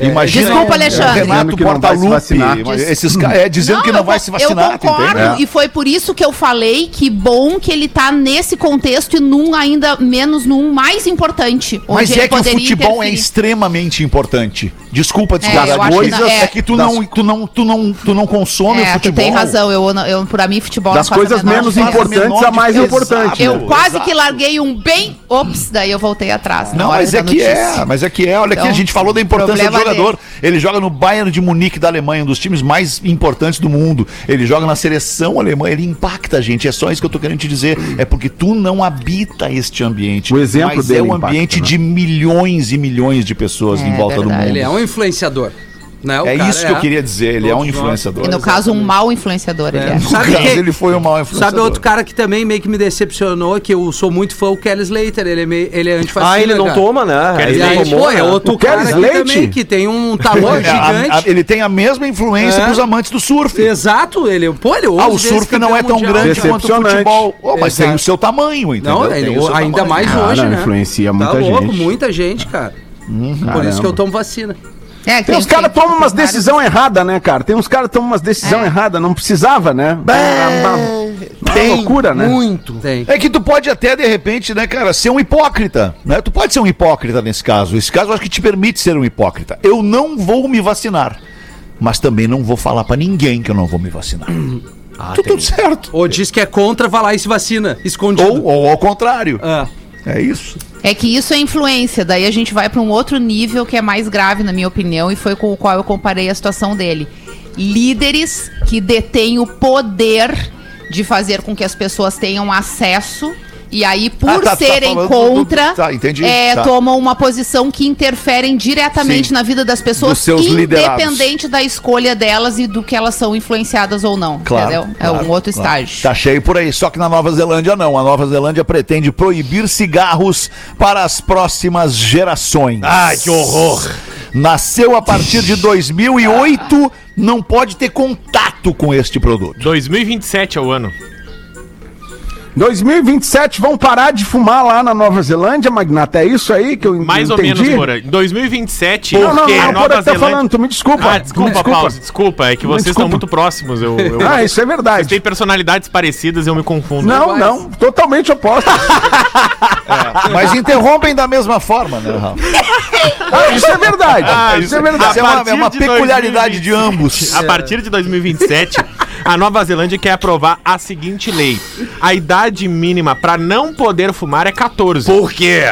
Imagina Desculpa, Alexandre. Renato não Portaluppi. Esses caras é dizendo que não vai se vacinar, tu Eu concordo, e foi por isso que eu falei que bom que ele tá nesse contexto e num ainda menos num mais importante. onde Mas ele é que o futebol é interferir. extremamente importante. Desculpa É, acho coisas que não- é. é que tu não, tu não, tu não, tu não consome o É, tu futebol. tem razão. Eu, não- eu, pra mim, futebol Das não coisas menos importantes, a mais importante. Eu né? quase Exato. que larguei um bem. Ops, daí eu voltei atrás. Não, mas é que notícia. é, mas é que é. Olha aqui, Então, a gente falou da importância do jogador. Ele joga no Bayern de Munique da Alemanha, um dos times mais importantes do mundo. Ele joga na seleção alemã, ele impacta a gente. É só isso que eu tô querendo te dizer. É porque tu não habita este ambiente. O exemplo mas dele é um impacta, ambiente né? de milhões e milhões de pessoas É em volta do verdade. mundo. Ele é um influenciador. Né? O É cara isso que eu queria dizer, ele é um influenciador. E no caso, um mau influenciador. Ele é. No Sabe caso, quem- ele foi um mau influenciador. Sabe outro cara que também meio que me decepcionou, que eu sou muito fã, o Kelly Slater. Ele é, meio, ele é antifascista. Ah, ele não cara. toma, né? Quer E Ele aí, não tomou, pô, é né? outro O cara Kelly aqui Slater? também, que tem um tamanho É, a- a- gigante. ele tem a mesma influência É. pros amantes do surf. Exato, ele, pô, ele Ah, o surf não é tão mundial. grande quanto o Decepcionante. futebol. Mas Exato. tem o seu tamanho, entendeu? Não, Tem ele, o seu ainda tamanho. mais Cara, hoje, né? influencia tá muita louco, gente. muita gente, cara. Por isso que eu tomo vacina. É, que Tem uns tem- caras tem- tomam umas tem vários- decisões erradas, né, cara? Tem uns caras que tomam umas decisões É. erradas, não precisava, né? Tem, loucura, né? Muito. Tem. É que tu pode até, de repente, né, cara, ser um hipócrita, né? Tu pode ser um hipócrita nesse caso. Esse caso eu acho que te permite ser um hipócrita. Eu não vou me vacinar, mas também não vou falar pra ninguém que eu não vou me vacinar. Tá tudo certo. Ou diz que é contra, vai lá e se vacina, escondido. Ou, ou ao contrário. Ah. É isso. É que isso é influência, daí a gente vai para um outro nível que é mais grave, na minha opinião, e foi com o qual eu comparei a situação dele. Líderes que detêm o poder de fazer com que as pessoas tenham acesso. E aí, por Ah, tá, tá serem do- contra, do- tá, entendi, é, tá. tomam uma posição que interferem diretamente Sim. na vida das pessoas, independente da escolha delas e do que elas são influenciadas ou não. Claro. entendeu? é claro, um outro claro. estágio. Tá cheio por aí. Só que na Nova Zelândia não. A Nova Zelândia pretende proibir cigarros para as próximas gerações. Ai, que horror. Nasceu a partir de 2008, não pode ter contato com este produto. 2027 é o ano. 2027 vão parar de fumar lá na Nova Zelândia, Magnata. É isso aí que eu en- Mais ou entendi? menos. Em 2027, Não, não, não, Nova Zelândia... falando, tu me desculpa. Ah, desculpa, me Pause, desculpa. É que vocês desculpa. estão muito próximos. Eu, eu... Ah, isso é Vocês verdade. têm personalidades parecidas, eu me confundo. Não, não, totalmente oposto. Mas interrompem da mesma forma, né, Rafa? Ah, isso é verdade. Ah, isso é a verdade. Isso é uma, é uma de peculiaridade de 2020. ambos. A partir de 2027, a Nova Zelândia quer aprovar a seguinte lei: a idade mínima para não poder fumar é 14. Por quê?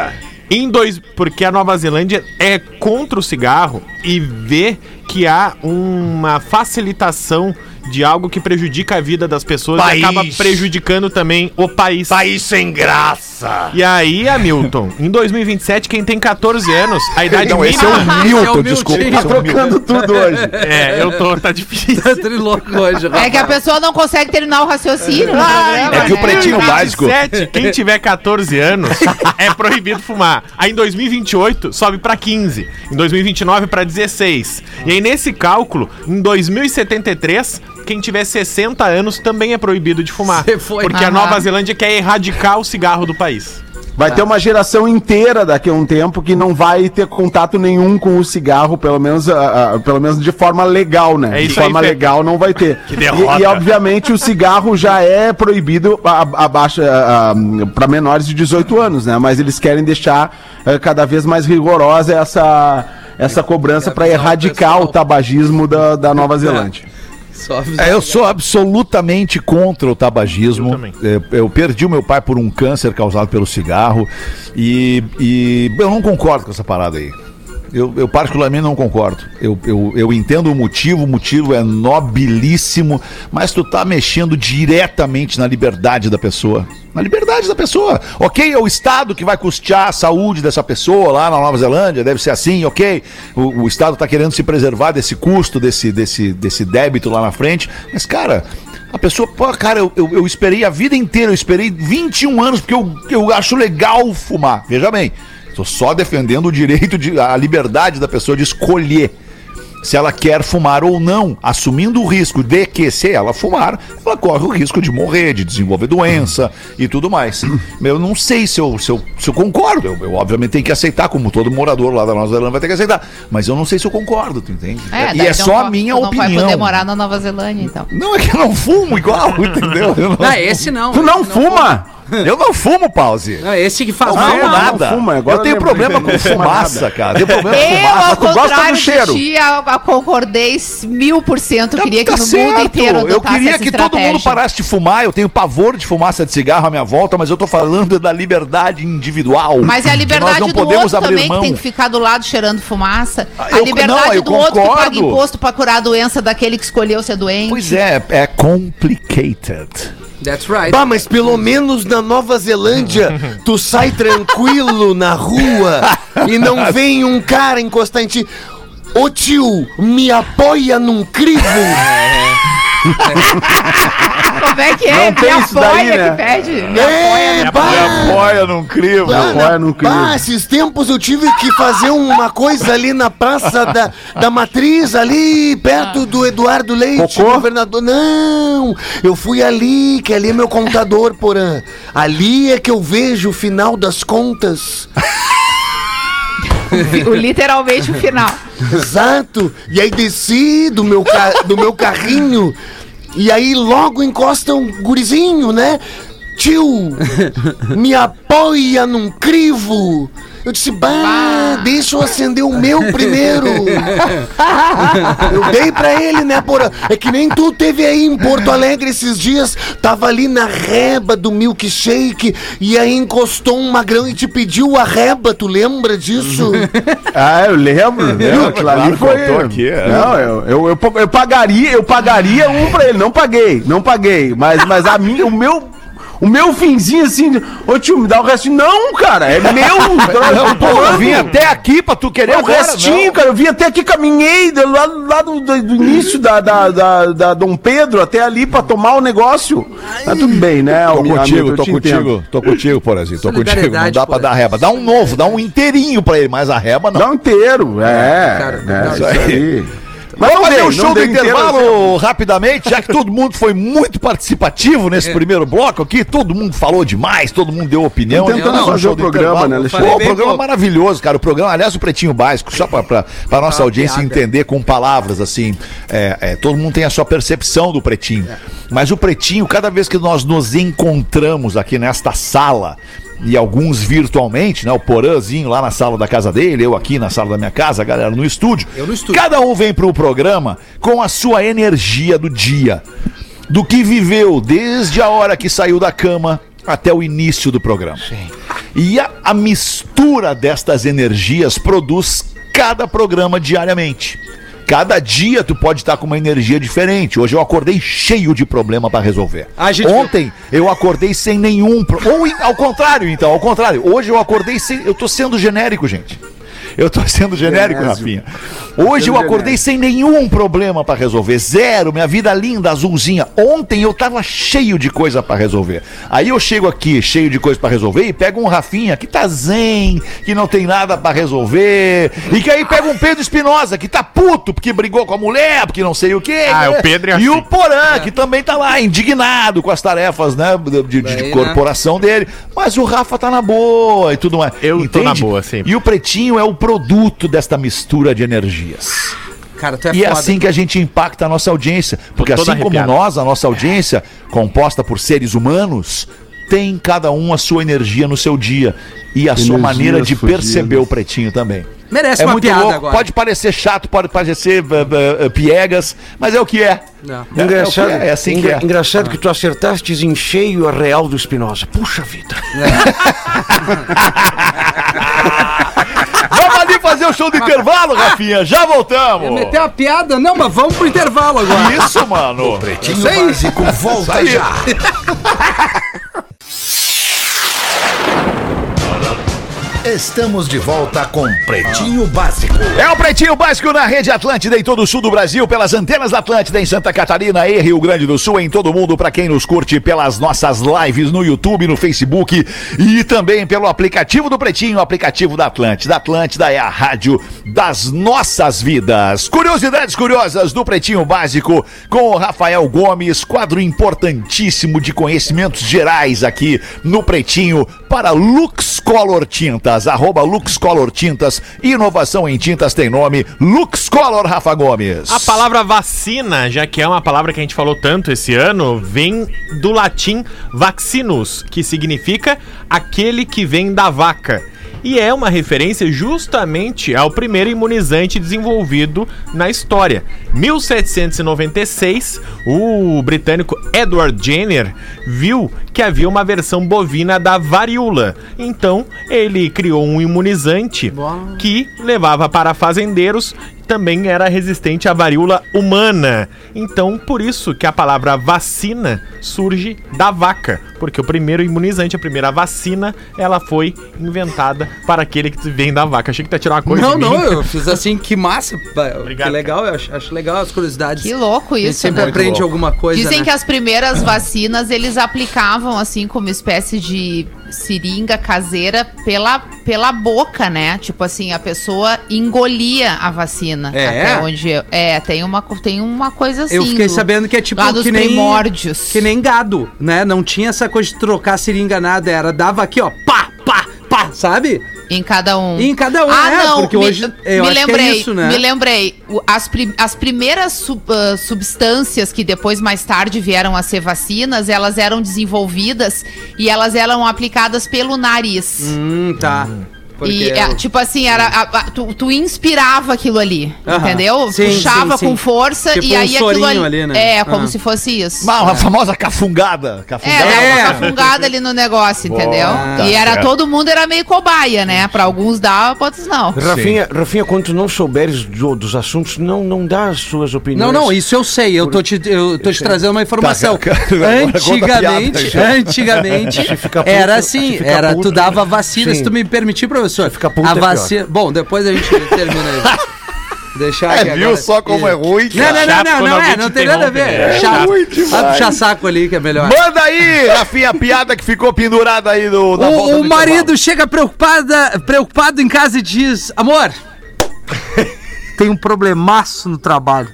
Em dois, porque a Nova Zelândia é contra o cigarro e vê que há uma facilitação de algo que prejudica a vida das pessoas País. e acaba prejudicando também o país. País sem graça. E aí, Hamilton, em 2027, quem tem 14 anos, a idade Não, esse é mínima. o Milton, é o desculpa. Milton. esse Tá é trocando tudo hoje. É, eu tô, tá difícil. Tá triloco hoje, É que a pessoa não consegue terminar o raciocínio. programa, É que o né? pretinho básico. 27, quem tiver 14 anos é proibido fumar. Aí em 2028 sobe pra 15, em 2029 pra 16. E aí nesse cálculo, em 2073, quem tiver 60 anos também é proibido de fumar, foi. porque a. Nova Zelândia quer erradicar o cigarro do país. Vai ter uma geração inteira daqui a um tempo que não vai ter contato nenhum com o cigarro, pelo menos, ah, ah, pelo menos de forma legal, né? É de isso aí, forma Fê. legal não vai ter. Que derrota. E, e, obviamente o cigarro já é proibido abaixo para menores de 18 anos, né? Mas eles querem deixar ah, cada vez mais rigorosa essa essa cobrança para erradicar pessoal. o tabagismo da, da Nova Zelândia. É, eu sou absolutamente contra o tabagismo. Eu. É, Eu, perdi o meu pai por um câncer causado pelo cigarro e, e eu não concordo com essa parada aí. Eu, eu particularmente não concordo. Eu, eu, eu entendo o motivo, o motivo é nobilíssimo, mas tu tá mexendo diretamente na liberdade da pessoa. Na liberdade da pessoa. Ok, é o Estado que vai custear a saúde dessa pessoa lá na Nova Zelândia, deve ser assim, ok. O, o Estado tá querendo se preservar desse custo, desse, desse, desse débito lá na frente. Mas, cara, a pessoa, pô, cara, eu, eu, eu esperei a vida inteira, eu esperei 21 anos, porque eu, eu acho legal fumar. Veja bem, estou só defendendo o direito, de, a liberdade da pessoa de escolher se ela quer fumar ou não, assumindo o risco de que, se ela fumar, ela corre o risco de morrer, de desenvolver doença e tudo mais. Eu não sei se eu, se eu, se eu concordo. Eu, eu, obviamente tenho que aceitar, como todo morador lá da Nova Zelândia vai ter que aceitar. Mas eu não sei se eu concordo, tu entende? É, e é não só a minha tu não vai opinião. poder morar na Nova Zelândia, então. Não, é que eu não fumo igual, entendeu? Eu não, Não, esse não. Tu não esse fuma? eu não fumo, pause. Não, esse que faz Não mal. não, nada. não fuma, agora eu tenho eu problema com fumaça, cara. Tenho problema com Eu, fumaça. ao tu gosta do contrário cheiro. a- concordei mil por cento. Queria que Tá no mundo inteiro Eu queria que todo mundo parasse de fumar. Eu tenho pavor de fumaça de cigarro à minha volta, mas eu tô falando da liberdade individual. Mas é a liberdade não do podemos outro abrir também, mão. que tem que ficar do lado cheirando fumaça. Ah, a eu- liberdade não, eu do outro que paga concordo. imposto pra curar a doença daquele que escolheu ser doente. Pois é, é complicated. That's right. Bah, mas pelo menos na Nova Zelândia tu sai tranquilo na rua e não vem um cara encostar em ti. Ô tio, me apoia num crivo. Como é que é? Não Me tem isso daí, apoia né? que pede. Me É, apoia. bah, Apoia num crivo. bah, apoia num crivo. bah, esses tempos eu tive que fazer uma coisa ali na praça da, da Matriz, ali perto do Eduardo Leite, Cocô? governador. Não, eu fui ali, que ali é meu contador, porã. Ali é que eu vejo o final das contas. O- Literalmente o final. Exato. E aí desci do meu, do meu carrinho E aí logo encosta um gurizinho, né? Tio, me apoia num crivo. Eu disse, bah, deixa eu acender o meu primeiro. eu dei pra ele, né, porra? É que nem tu teve aí em Porto Alegre esses dias, tava ali na reba do milkshake e aí encostou um magrão e te pediu a reba, tu lembra disso? Ah, eu lembro, lembro. Aquilo ali claro, foi. aqui, é. Não, eu, eu, eu, eu pagaria, eu pagaria um pra ele. Não paguei, não paguei. Mas, mas a minha, o meu. O meu finzinho assim, ô tio, me dá o restinho. Não, cara, é meu. Não, pô, eu vim até aqui pra tu querer É o restinho, não. cara. Eu vim até aqui, caminhei do- lá, lá do, do- do início da, da, da, da Dom Pedro até ali pra tomar o negócio. Tá tudo bem, né? Tô amigo, contigo, eu tô contigo, entendo. tô contigo, Porazinho, tô contigo. Não dá pra dar reba. Dá um novo, dá um inteirinho pra ele, mas a reba não. Dá um inteiro, é. Cara, né, não, isso isso Vamos não fazer o não show do inteiro, intervalo rapidamente, já que todo mundo foi muito participativo nesse primeiro bloco aqui, todo mundo falou demais, todo mundo deu opinião. Tô tentando Então, fazer show o do programa, né, Alexandre? Pô, o programa pouco. maravilhoso, cara. O programa, aliás, o Pretinho Básico, só pra, pra, pra nossa Ah, audiência piada. entender com palavras, assim, é, é, todo mundo tem a sua percepção do Pretinho. Mas o Pretinho, cada vez que nós nos encontramos aqui nesta sala, e alguns virtualmente, né? O Porãzinho lá na sala da casa dele, eu aqui na sala da minha casa, a galera no estúdio. Eu no estúdio. Cada um vem pro programa com a sua energia do dia. Do que viveu desde a hora que saiu da cama até o início do programa. E a, a mistura destas energias produz cada programa diariamente. Cada dia tu pode estar com uma energia diferente. Hoje eu acordei cheio de problema para resolver. A gente- Ontem eu acordei sem nenhum. pro- Ou ao contrário, então, ao contrário. Hoje eu acordei sem. Eu tô sendo genérico, gente. Eu tô sendo genérico, Genésio. Rafinha. Hoje eu acordei sem nenhum problema pra resolver. Zero, minha vida linda, azulzinha. Ontem eu tava cheio de coisa pra resolver. Aí eu chego aqui cheio de coisa pra resolver e pego um Rafinha que tá zen, que não tem nada pra resolver. E que aí pega um Pedro Espinosa que tá puto porque brigou com a mulher, porque não sei o quê. Ah, o Pedro é E assim. o Porã, que também tá lá indignado com as tarefas, né, de, de- de Daí, né? corporação dele. Mas o Rafa tá na boa e tudo mais. Eu tô na boa, sim. E o pretinho é o produto desta mistura de energias. Cara, tu é E é assim que a gente impacta a nossa audiência. Porque assim como arrepiado. nós, a nossa audiência, composta por seres humanos, tem cada um a sua energia no seu dia. E a sua Energias maneira de fugidas. perceber o pretinho também. Merece é uma muito piada louco, agora. pode parecer chato, pode parecer uh, uh, uh, piegas, mas é o que é. Não. É, Engraçado, é, que é, é assim que engra- é. engraçado que tu acertastes em cheio a real do Espinosa. Puxa vida. Fazer o show do intervalo, Rafinha. Já voltamos. Meter uma piada? Não, mas vamos pro intervalo agora. Isso, mano. Isso aí. Básico volta Aí. já. Estamos de volta com Pretinho Básico. É o Pretinho Básico na Rede Atlântida em todo o sul do Brasil, pelas antenas da Atlântida em Santa Catarina e Rio Grande do Sul, em todo o mundo, para quem nos curte pelas nossas lives no YouTube, no Facebook e também pelo aplicativo do Pretinho, aplicativo da Atlântida. Atlântida é a rádio das nossas vidas. Curiosidades curiosas do Pretinho Básico com o Rafael Gomes, quadro importantíssimo de conhecimentos gerais aqui no Pretinho para Lux Color Tintas, arroba Lux Color Tintas, inovação em tintas tem nome, Lux Color Rafa Gomes. A palavra vacina, já que é uma palavra que a gente falou tanto esse ano, vem do latim vaccinus, que significa aquele que vem da vaca. E é uma referência justamente ao primeiro imunizante desenvolvido na história. 1796, o britânico Edward Jenner viu que havia uma versão bovina da varíola. Então, ele criou um imunizante que levava para fazendeiros também era resistente à varíola humana. Então, por isso que a palavra vacina surge da vaca, porque o primeiro imunizante, a primeira vacina, ela foi inventada para aquele que vem da vaca. Achei que ia tirar uma coisa Não, de mim. não, eu fiz assim, que massa. Obrigado. Que legal, eu acho, acho legal as curiosidades. Que louco A gente isso, sempre né? aprende alguma coisa, Dizem né? que as primeiras vacinas eles aplicavam assim como espécie de seringa caseira pela, pela boca, né? Tipo assim, a pessoa engolia a vacina. É? Até onde eu- é, tem uma tem uma coisa assim. Eu fiquei do- sabendo que é tipo lá dos que nem primórdios. Que nem gado, né? Não tinha essa coisa de trocar seringa nada, era dava aqui, ó, pá, pá, pá, sabe? Em cada um. Em cada um, ah, é, não, porque me, hoje eu me acho que é lembrei, isso, né? Me lembrei. As, pri- as primeiras sub- ah, substâncias que depois, mais tarde, vieram a ser vacinas, elas eram desenvolvidas e elas eram aplicadas pelo nariz. Hum, tá. Porque E, é é, o- tipo assim, era, a- a- tu, tu inspirava aquilo ali, Aham. entendeu? Sim, Puxava sim, com sim. força Tipo e um aí aquilo sorinho ali. ali, né? É, como Ah. se fosse isso. Uma, uma famosa cafungada. É, Cafungada. dava É. uma cafungada ali no negócio, entendeu? tá e era certo. todo mundo era meio cobaia, né? Pra alguns dava, pra outros não. Rafinha, Rafinha, quando tu não souberes do- dos assuntos, não, não dá as suas opiniões. Não, não, isso eu sei. Eu tô te, eu tô te trazendo uma informação. Tá, cara, antigamente, piada. antigamente, era assim, era tu dava vacina, se tu me permitir, professor. Fica puto a é pior. vacina. Bom, depois a gente termina aí. Deixar aqui É, viu agora. só como é ruim, Não, não, não, não, não é, não te tem nada a ver. né? É chato. Vai puxar saco ali que é melhor. Manda aí, Rafinha, a piada que ficou pendurada aí no, na O, o do marido chega preocupada, preocupado em casa e diz: Amor, tem um problemaço no trabalho.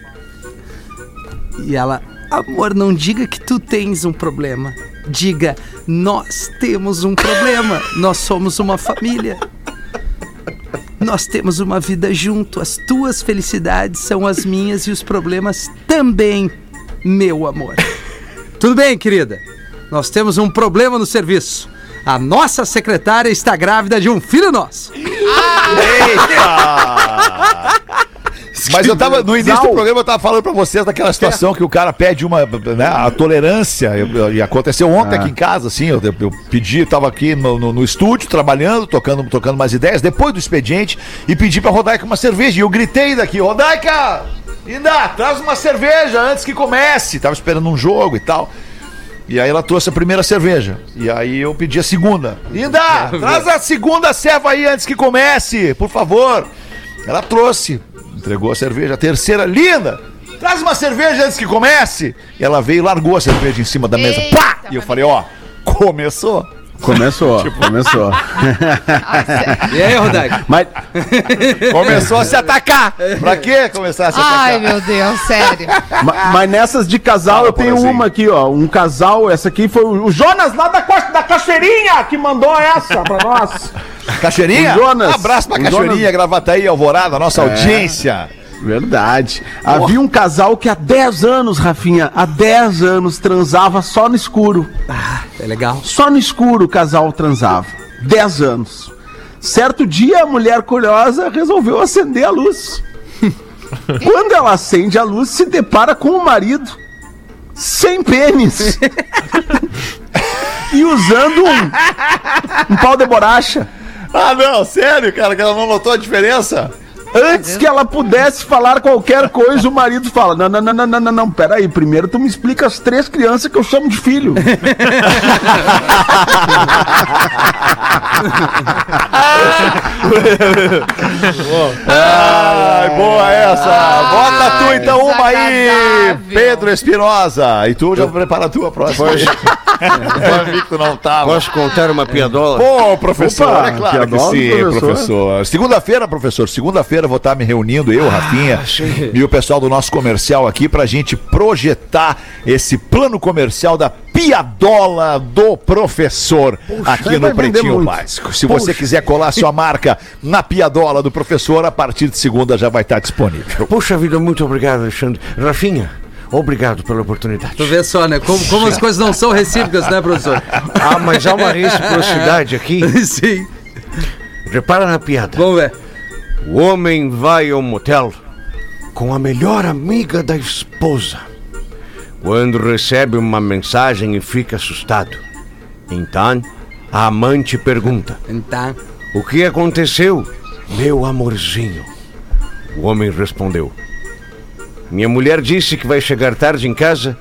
E ela: Amor, não diga que tu tens um problema. Diga: Nós temos um problema. Nós somos uma família. Nós temos uma vida junto. As tuas felicidades são as minhas e os problemas também, meu amor. Tudo bem, querida? Nós temos um problema no serviço. A nossa secretária está grávida de um filho nosso. Eita! Mas eu tava, no início do programa, eu tava falando pra vocês daquela situação que o cara pede uma, né, a tolerância, e aconteceu ontem aqui em casa, assim, eu, eu pedi, tava aqui no, no- no estúdio, trabalhando, tocando, tocando umas ideias, depois do expediente, e pedi pra Rodaica uma cerveja, e eu gritei daqui, Rodaica, Inda, traz uma cerveja antes que comece, tava esperando um jogo e tal. E aí ela trouxe a primeira cerveja. E aí eu pedi a segunda. Linda, traz a segunda serva aí antes que comece, por favor. Ela trouxe, entregou a cerveja. A terceira, linda, traz uma cerveja antes que comece. E ela veio e largou a cerveja em cima da mesa. Eita, Pá! E eu falei, ó, começou. Começou, começou. E aí, Rodaica? Mas Começou a se atacar. Pra quê começar a se atacar? Ai, meu Deus, sério. Ma- Mas nessas de casal Fala, eu tenho Porazinho. uma aqui, ó. Um casal, essa aqui foi o Jonas lá da, Costa, da Cachoeirinha que mandou essa pra nós. Cachoeirinha? O Jonas. Um abraço pra Cachoeirinha, Jonas. Gravataí, Alvorada, nossa audiência. Verdade. Havia um casal que há 10 anos, Rafinha, há 10 anos transava só no escuro. É legal. Só no escuro o casal transava. 10 anos. Certo dia a mulher curiosa resolveu acender a luz. Quando ela acende a luz, se depara com o marido sem pênis. e usando um, um pau de borracha. Ah, não, sério, cara, que ela não notou a diferença? Antes que ela pudesse falar qualquer coisa, o marido fala: Não, não, não, não, não, não, não, peraí. Primeiro tu me explica as três crianças que eu chamo de filho. Ai, boa essa. Bota tu então uma aí. Pedro Espinosa. E tu já prepara a tua próxima. Eu vi que tu não tava. Posso contar uma piadola? Pô, professor, Opa, é claro que piadola, sim, professor. professor. Segunda-feira, professor, segunda-feira vou estar me reunindo, eu, Rafinha, e o pessoal do nosso comercial aqui, pra gente projetar esse plano comercial da piadola do professor aqui no Pretinho. Básico. Se você quiser colar sua marca na piadola do professor, a partir de segunda já vai estar disponível. Puxa vida, muito obrigado, Alexandre. Rafinha, obrigado pela oportunidade. Tu vê só, né? Como, como as coisas não são recíprocas, né, professor? Ah, mas há uma reciprocidade aqui. Sim. Repara na piada. Vamos ver. O homem vai ao motel com a melhor amiga da esposa. Quando recebe uma mensagem e fica assustado. Então, a amante pergunta: Então. O que aconteceu, meu amorzinho? O homem respondeu: Minha mulher disse que vai chegar tarde em casa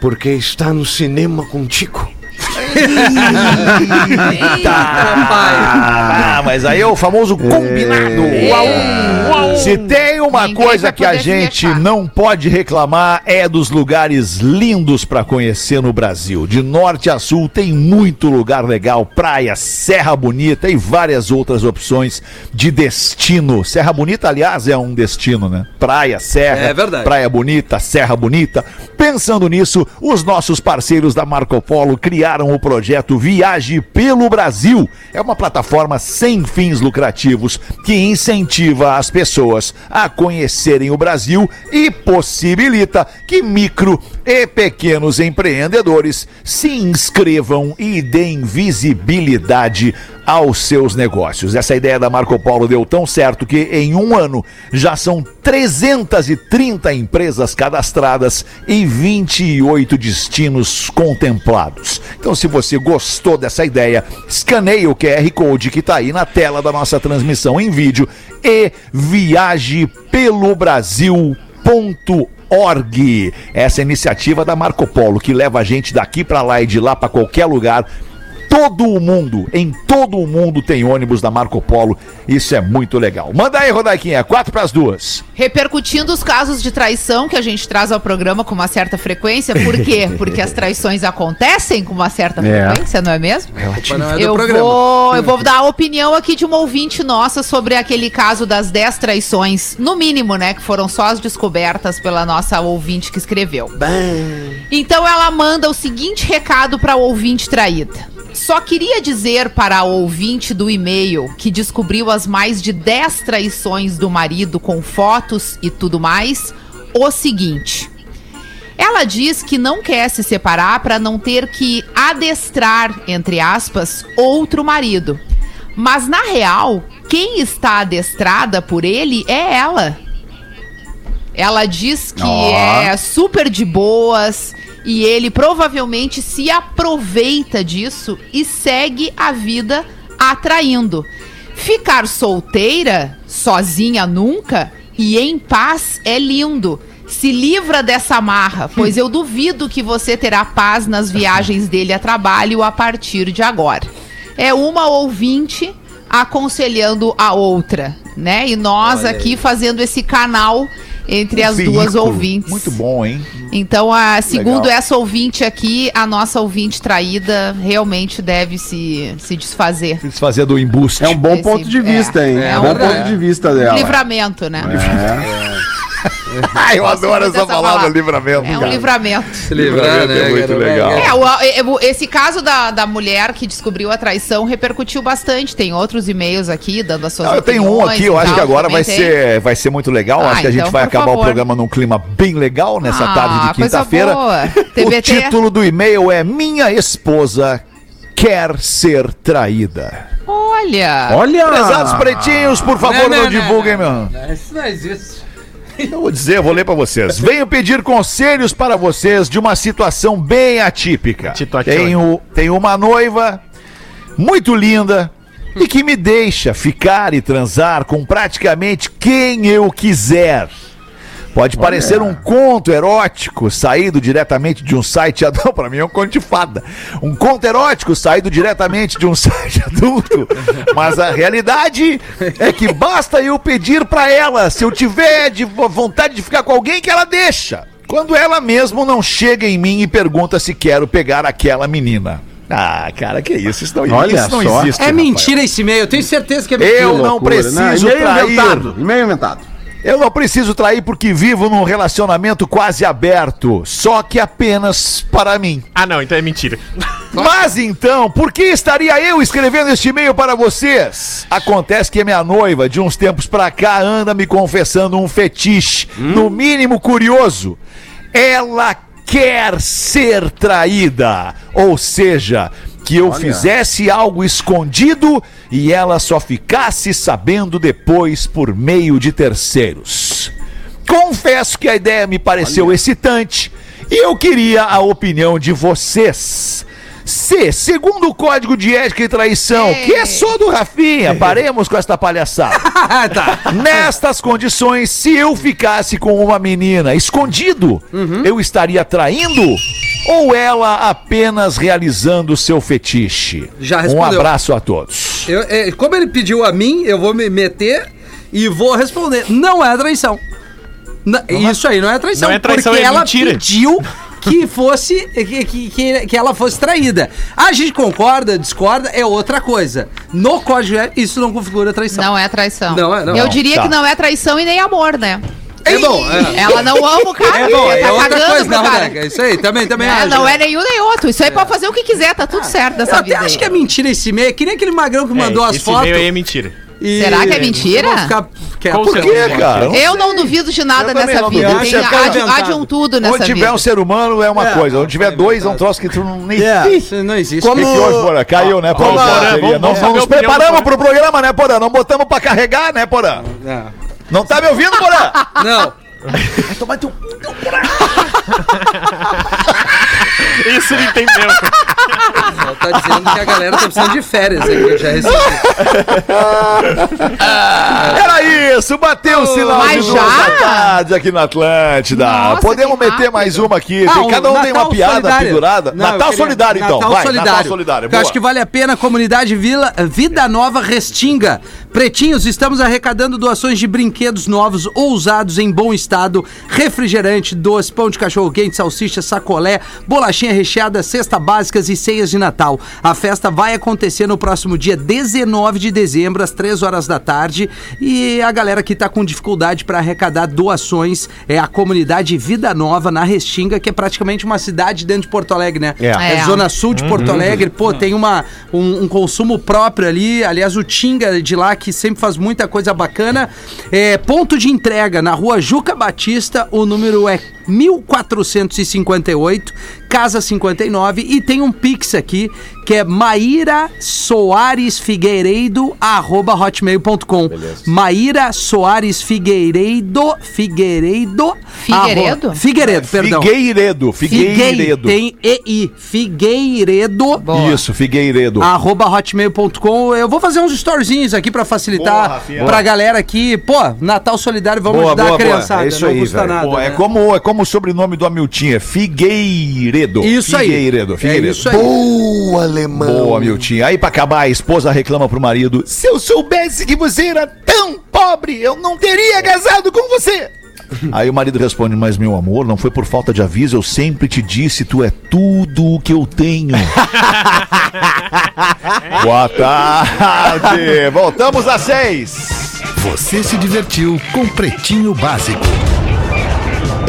porque está no cinema contigo. Rapaz. Ah, mas aí é o famoso combinado. Um a um. Se tem uma Ninguém coisa vai que a poder gente ficar. não pode reclamar é dos lugares lindos pra conhecer no Brasil. De norte a sul tem muito lugar legal, praia, Serra Bonita e várias outras opções de destino. Serra Bonita, aliás, é um destino, né? Praia, serra, É verdade. praia bonita, serra bonita. Pensando nisso, os nossos parceiros da Marco Polo criaram o projeto Viaje pelo Brasil. É uma plataforma sem fins lucrativos que incentiva as pessoas a conhecerem o Brasil e possibilita que micro e pequenos empreendedores se inscrevam e deem visibilidade aos seus negócios. Essa ideia da Marco Polo deu tão certo que em um ano já são 330 empresas cadastradas e 28 destinos contemplados. Então, se você gostou dessa ideia, escaneie o QR Code que está aí na tela da nossa transmissão em vídeo e viaje pelo Brasil. Org. Essa é iniciativa da Marco Polo que leva a gente daqui para lá e de lá para qualquer lugar todo o mundo, em todo o mundo tem ônibus da Marco Polo. Isso é muito legal. Manda aí, Rodaiquinha, quatro pras duas. Repercutindo os casos de traição que a gente traz ao programa com uma certa frequência. Por quê? Porque as traições acontecem com uma certa É. frequência, não é mesmo? Não é do Eu programa. vou, eu vou dar a opinião aqui de uma ouvinte nossa sobre aquele caso das 10 traições, no mínimo, né? Que foram só as descobertas pela nossa ouvinte que escreveu. Então ela manda o seguinte recado para o ouvinte traída. Só queria dizer para a ouvinte do e-mail que descobriu as mais de 10 traições do marido com fotos e tudo mais, o seguinte. Ela diz que não quer se separar para não ter que adestrar, entre aspas, outro marido. Mas na real, quem está adestrada por ele é ela. Ela diz que Ó. é super de boas e ele provavelmente se aproveita disso e segue a vida atraindo. Ficar solteira, sozinha nunca e em paz é lindo. Se livra dessa marra, pois eu duvido que você terá paz nas viagens dele a trabalho a partir de agora. É uma ouvinte aconselhando a outra, né? E nós aqui fazendo esse canal entre as duas Veículo. ouvintes. Muito bom, hein? Então, a, segundo Legal. essa ouvinte aqui, a nossa ouvinte traída realmente deve se, se desfazer. Quis fazer do embuste. É um bom Esse- ponto de é, vista, hein? é É um bom ponto de vista dela. Livramento, né? Ai, eu adoro essa palavra, palavra. livramento. É um cara. livramento. Se livrar, Livramento é né, muito cara? legal. É, o- é, o- esse caso da, da mulher que descobriu a traição repercutiu bastante. Tem outros e-mails aqui dando as suas Não, eu tenho um aqui, eu acho tal, que agora vai tem. ser, vai ser muito legal. Ah, acho que a gente então, vai acabar o favor. programa num clima bem legal nessa Ah, tarde de quinta-feira. O título do e-mail é Minha esposa quer ser traída. Olha! Olha! Prezados pretinhos, por favor, não, divulguem, meu. Isso não existe. Eu vou dizer, eu vou ler pra vocês. Venho pedir conselhos para vocês de uma situação bem atípica. Tenho, tenho uma noiva muito linda e que me deixa ficar e transar com praticamente quem eu quiser. Pode parecer um conto erótico saído diretamente de um site adulto. Pra mim é um conto de fada. Um conto erótico saído diretamente de um site adulto. Mas a realidade é que basta eu pedir pra ela, se eu tiver de vo- vontade de ficar com alguém, que ela deixa. Quando ela mesmo não chega em mim e pergunta se quero pegar aquela menina. Ah, cara, que isso? Isso não, Olha isso não só. existe. É Rafael. mentira esse e-mail, eu tenho certeza que é mentira. Eu não Loucura, preciso né? E-mail trair. inventado. E-mail inventado. Eu não preciso trair porque vivo num relacionamento quase aberto, só que apenas para mim. Ah, não, então é mentira. Mas então, por que estaria eu escrevendo este e-mail para vocês? Acontece que a minha noiva, de uns tempos pra cá, anda me confessando um fetiche, no mínimo curioso. Ela quer ser traída, ou seja, que eu fizesse algo escondido e ela só ficasse sabendo depois por meio de terceiros. Confesso que a ideia me pareceu excitante e eu queria a opinião de vocês. Se, segundo o código de ética e traição, que é só do Rafinha, paremos com esta palhaçada. Ah, tá. Nestas condições, se eu ficasse com uma menina escondido, eu estaria traindo ou ela apenas realizando seu fetiche? Já Um respondeu. abraço a todos. Eu- é, como ele pediu a mim, eu vou me meter E vou responder, não é traição. Na- isso aí não é traição. Não é traição, porque é ela mentira. pediu que fosse que, que, que, que ela fosse traída. A gente concorda, discorda, é outra coisa. No código é- isso não configura traição. Não é traição. Não é, não. Eu Não, diria tá. que não é traição e nem amor, né? É bom, é. Ela não ama o cara, É bom, tá é outra cagando coisa, não, cara. né? Isso aí, também, também É, acho. não é nenhum nem outro. Isso aí pode fazer o que quiser, tá tudo certo Eu dessa até vida. acho aí. que é mentira esse. É que nem aquele magrão que mandou as esse fotos. meio aí é mentira. e- Será que é mentira? Eu ficar Por quê, cara? Eu não duvido de nada Eu nessa não vida. é há, um tudo nessa Onde tiver vida. um ser humano é uma É, coisa. Onde tiver é dois, é um troço que tu não nem É. Isso não existe. Como- Porã? Caiu, né, Porã? Não, não nos preparamos pro programa, né, Porã? Não botamos pra carregar, né, Porã? É. Não tá me ouvindo, Porã? Não. Isso ele entendeu. Ela tá dizendo que a galera tá precisando de férias aí, que eu já recebi. Era isso, bateu o sinal Mas de duas já? da tarde aqui na Atlântida. Nossa, Podemos que meter rápido. mais uma aqui. Ah, Tem- o cada um tem uma piada solidário. pendurada. Não, eu Natal queria- solidário, então. Natal Vai, solidário. Natal solidário. Eu acho que vale a pena, comunidade Vila, Vida Nova Restinga. Pretinhos, estamos arrecadando doações de brinquedos novos ou usados em bom estado, refrigerante, doce, pão de cachorro quente, salsicha, sacolé, bolachinha recheada, cesta básicas e ceias de Natal. A festa vai acontecer no próximo dia 19 de dezembro, às 3 horas da tarde. E a galera que tá com dificuldade para arrecadar doações é a comunidade Vida Nova na Restinga, que é praticamente uma cidade dentro de Porto Alegre, né? É. É. zona sul de Porto Alegre, pô, tem uma, um, um consumo próprio ali. Aliás, o Tinga de lá, que sempre faz muita coisa bacana. É, ponto de entrega na rua Juca Batista, o número é 1458, Casa 59, e tem um Pix aqui, que é Maíra Soares Figueiredo, arroba hotmail.com. Maíra Soares Figueiredo, Figueiredo. Figueiredo? arro- Figueiredo, perdão. Figueiredo, Figuei, Figueiredo. tem EI. Figueiredo. Boa. Isso, Figueiredo. Arroba hotmail.com. Eu vou fazer uns storyzinhos aqui pra Boa, facilitar Rafinha. pra galera aqui. Pô, Natal Solidário, vamos Boa, ajudar boa, a boa. criançada. É isso não aí, custa nada. Pô, é, né? como, é como o sobrenome do Amiltinho, é Figueiredo. Isso aí. Figueiredo, Figueiredo. É isso aí. Boa, alemão. Boa, Miltinho. Aí pra acabar, a esposa reclama pro marido: Se eu soubesse que você era tão pobre, eu não teria casado com você. Aí o marido responde: Mas meu amor, não foi por falta de aviso, eu sempre te disse, tu é tudo o que eu tenho. Boa tarde. Voltamos às seis. Você se divertiu com Pretinho Básico.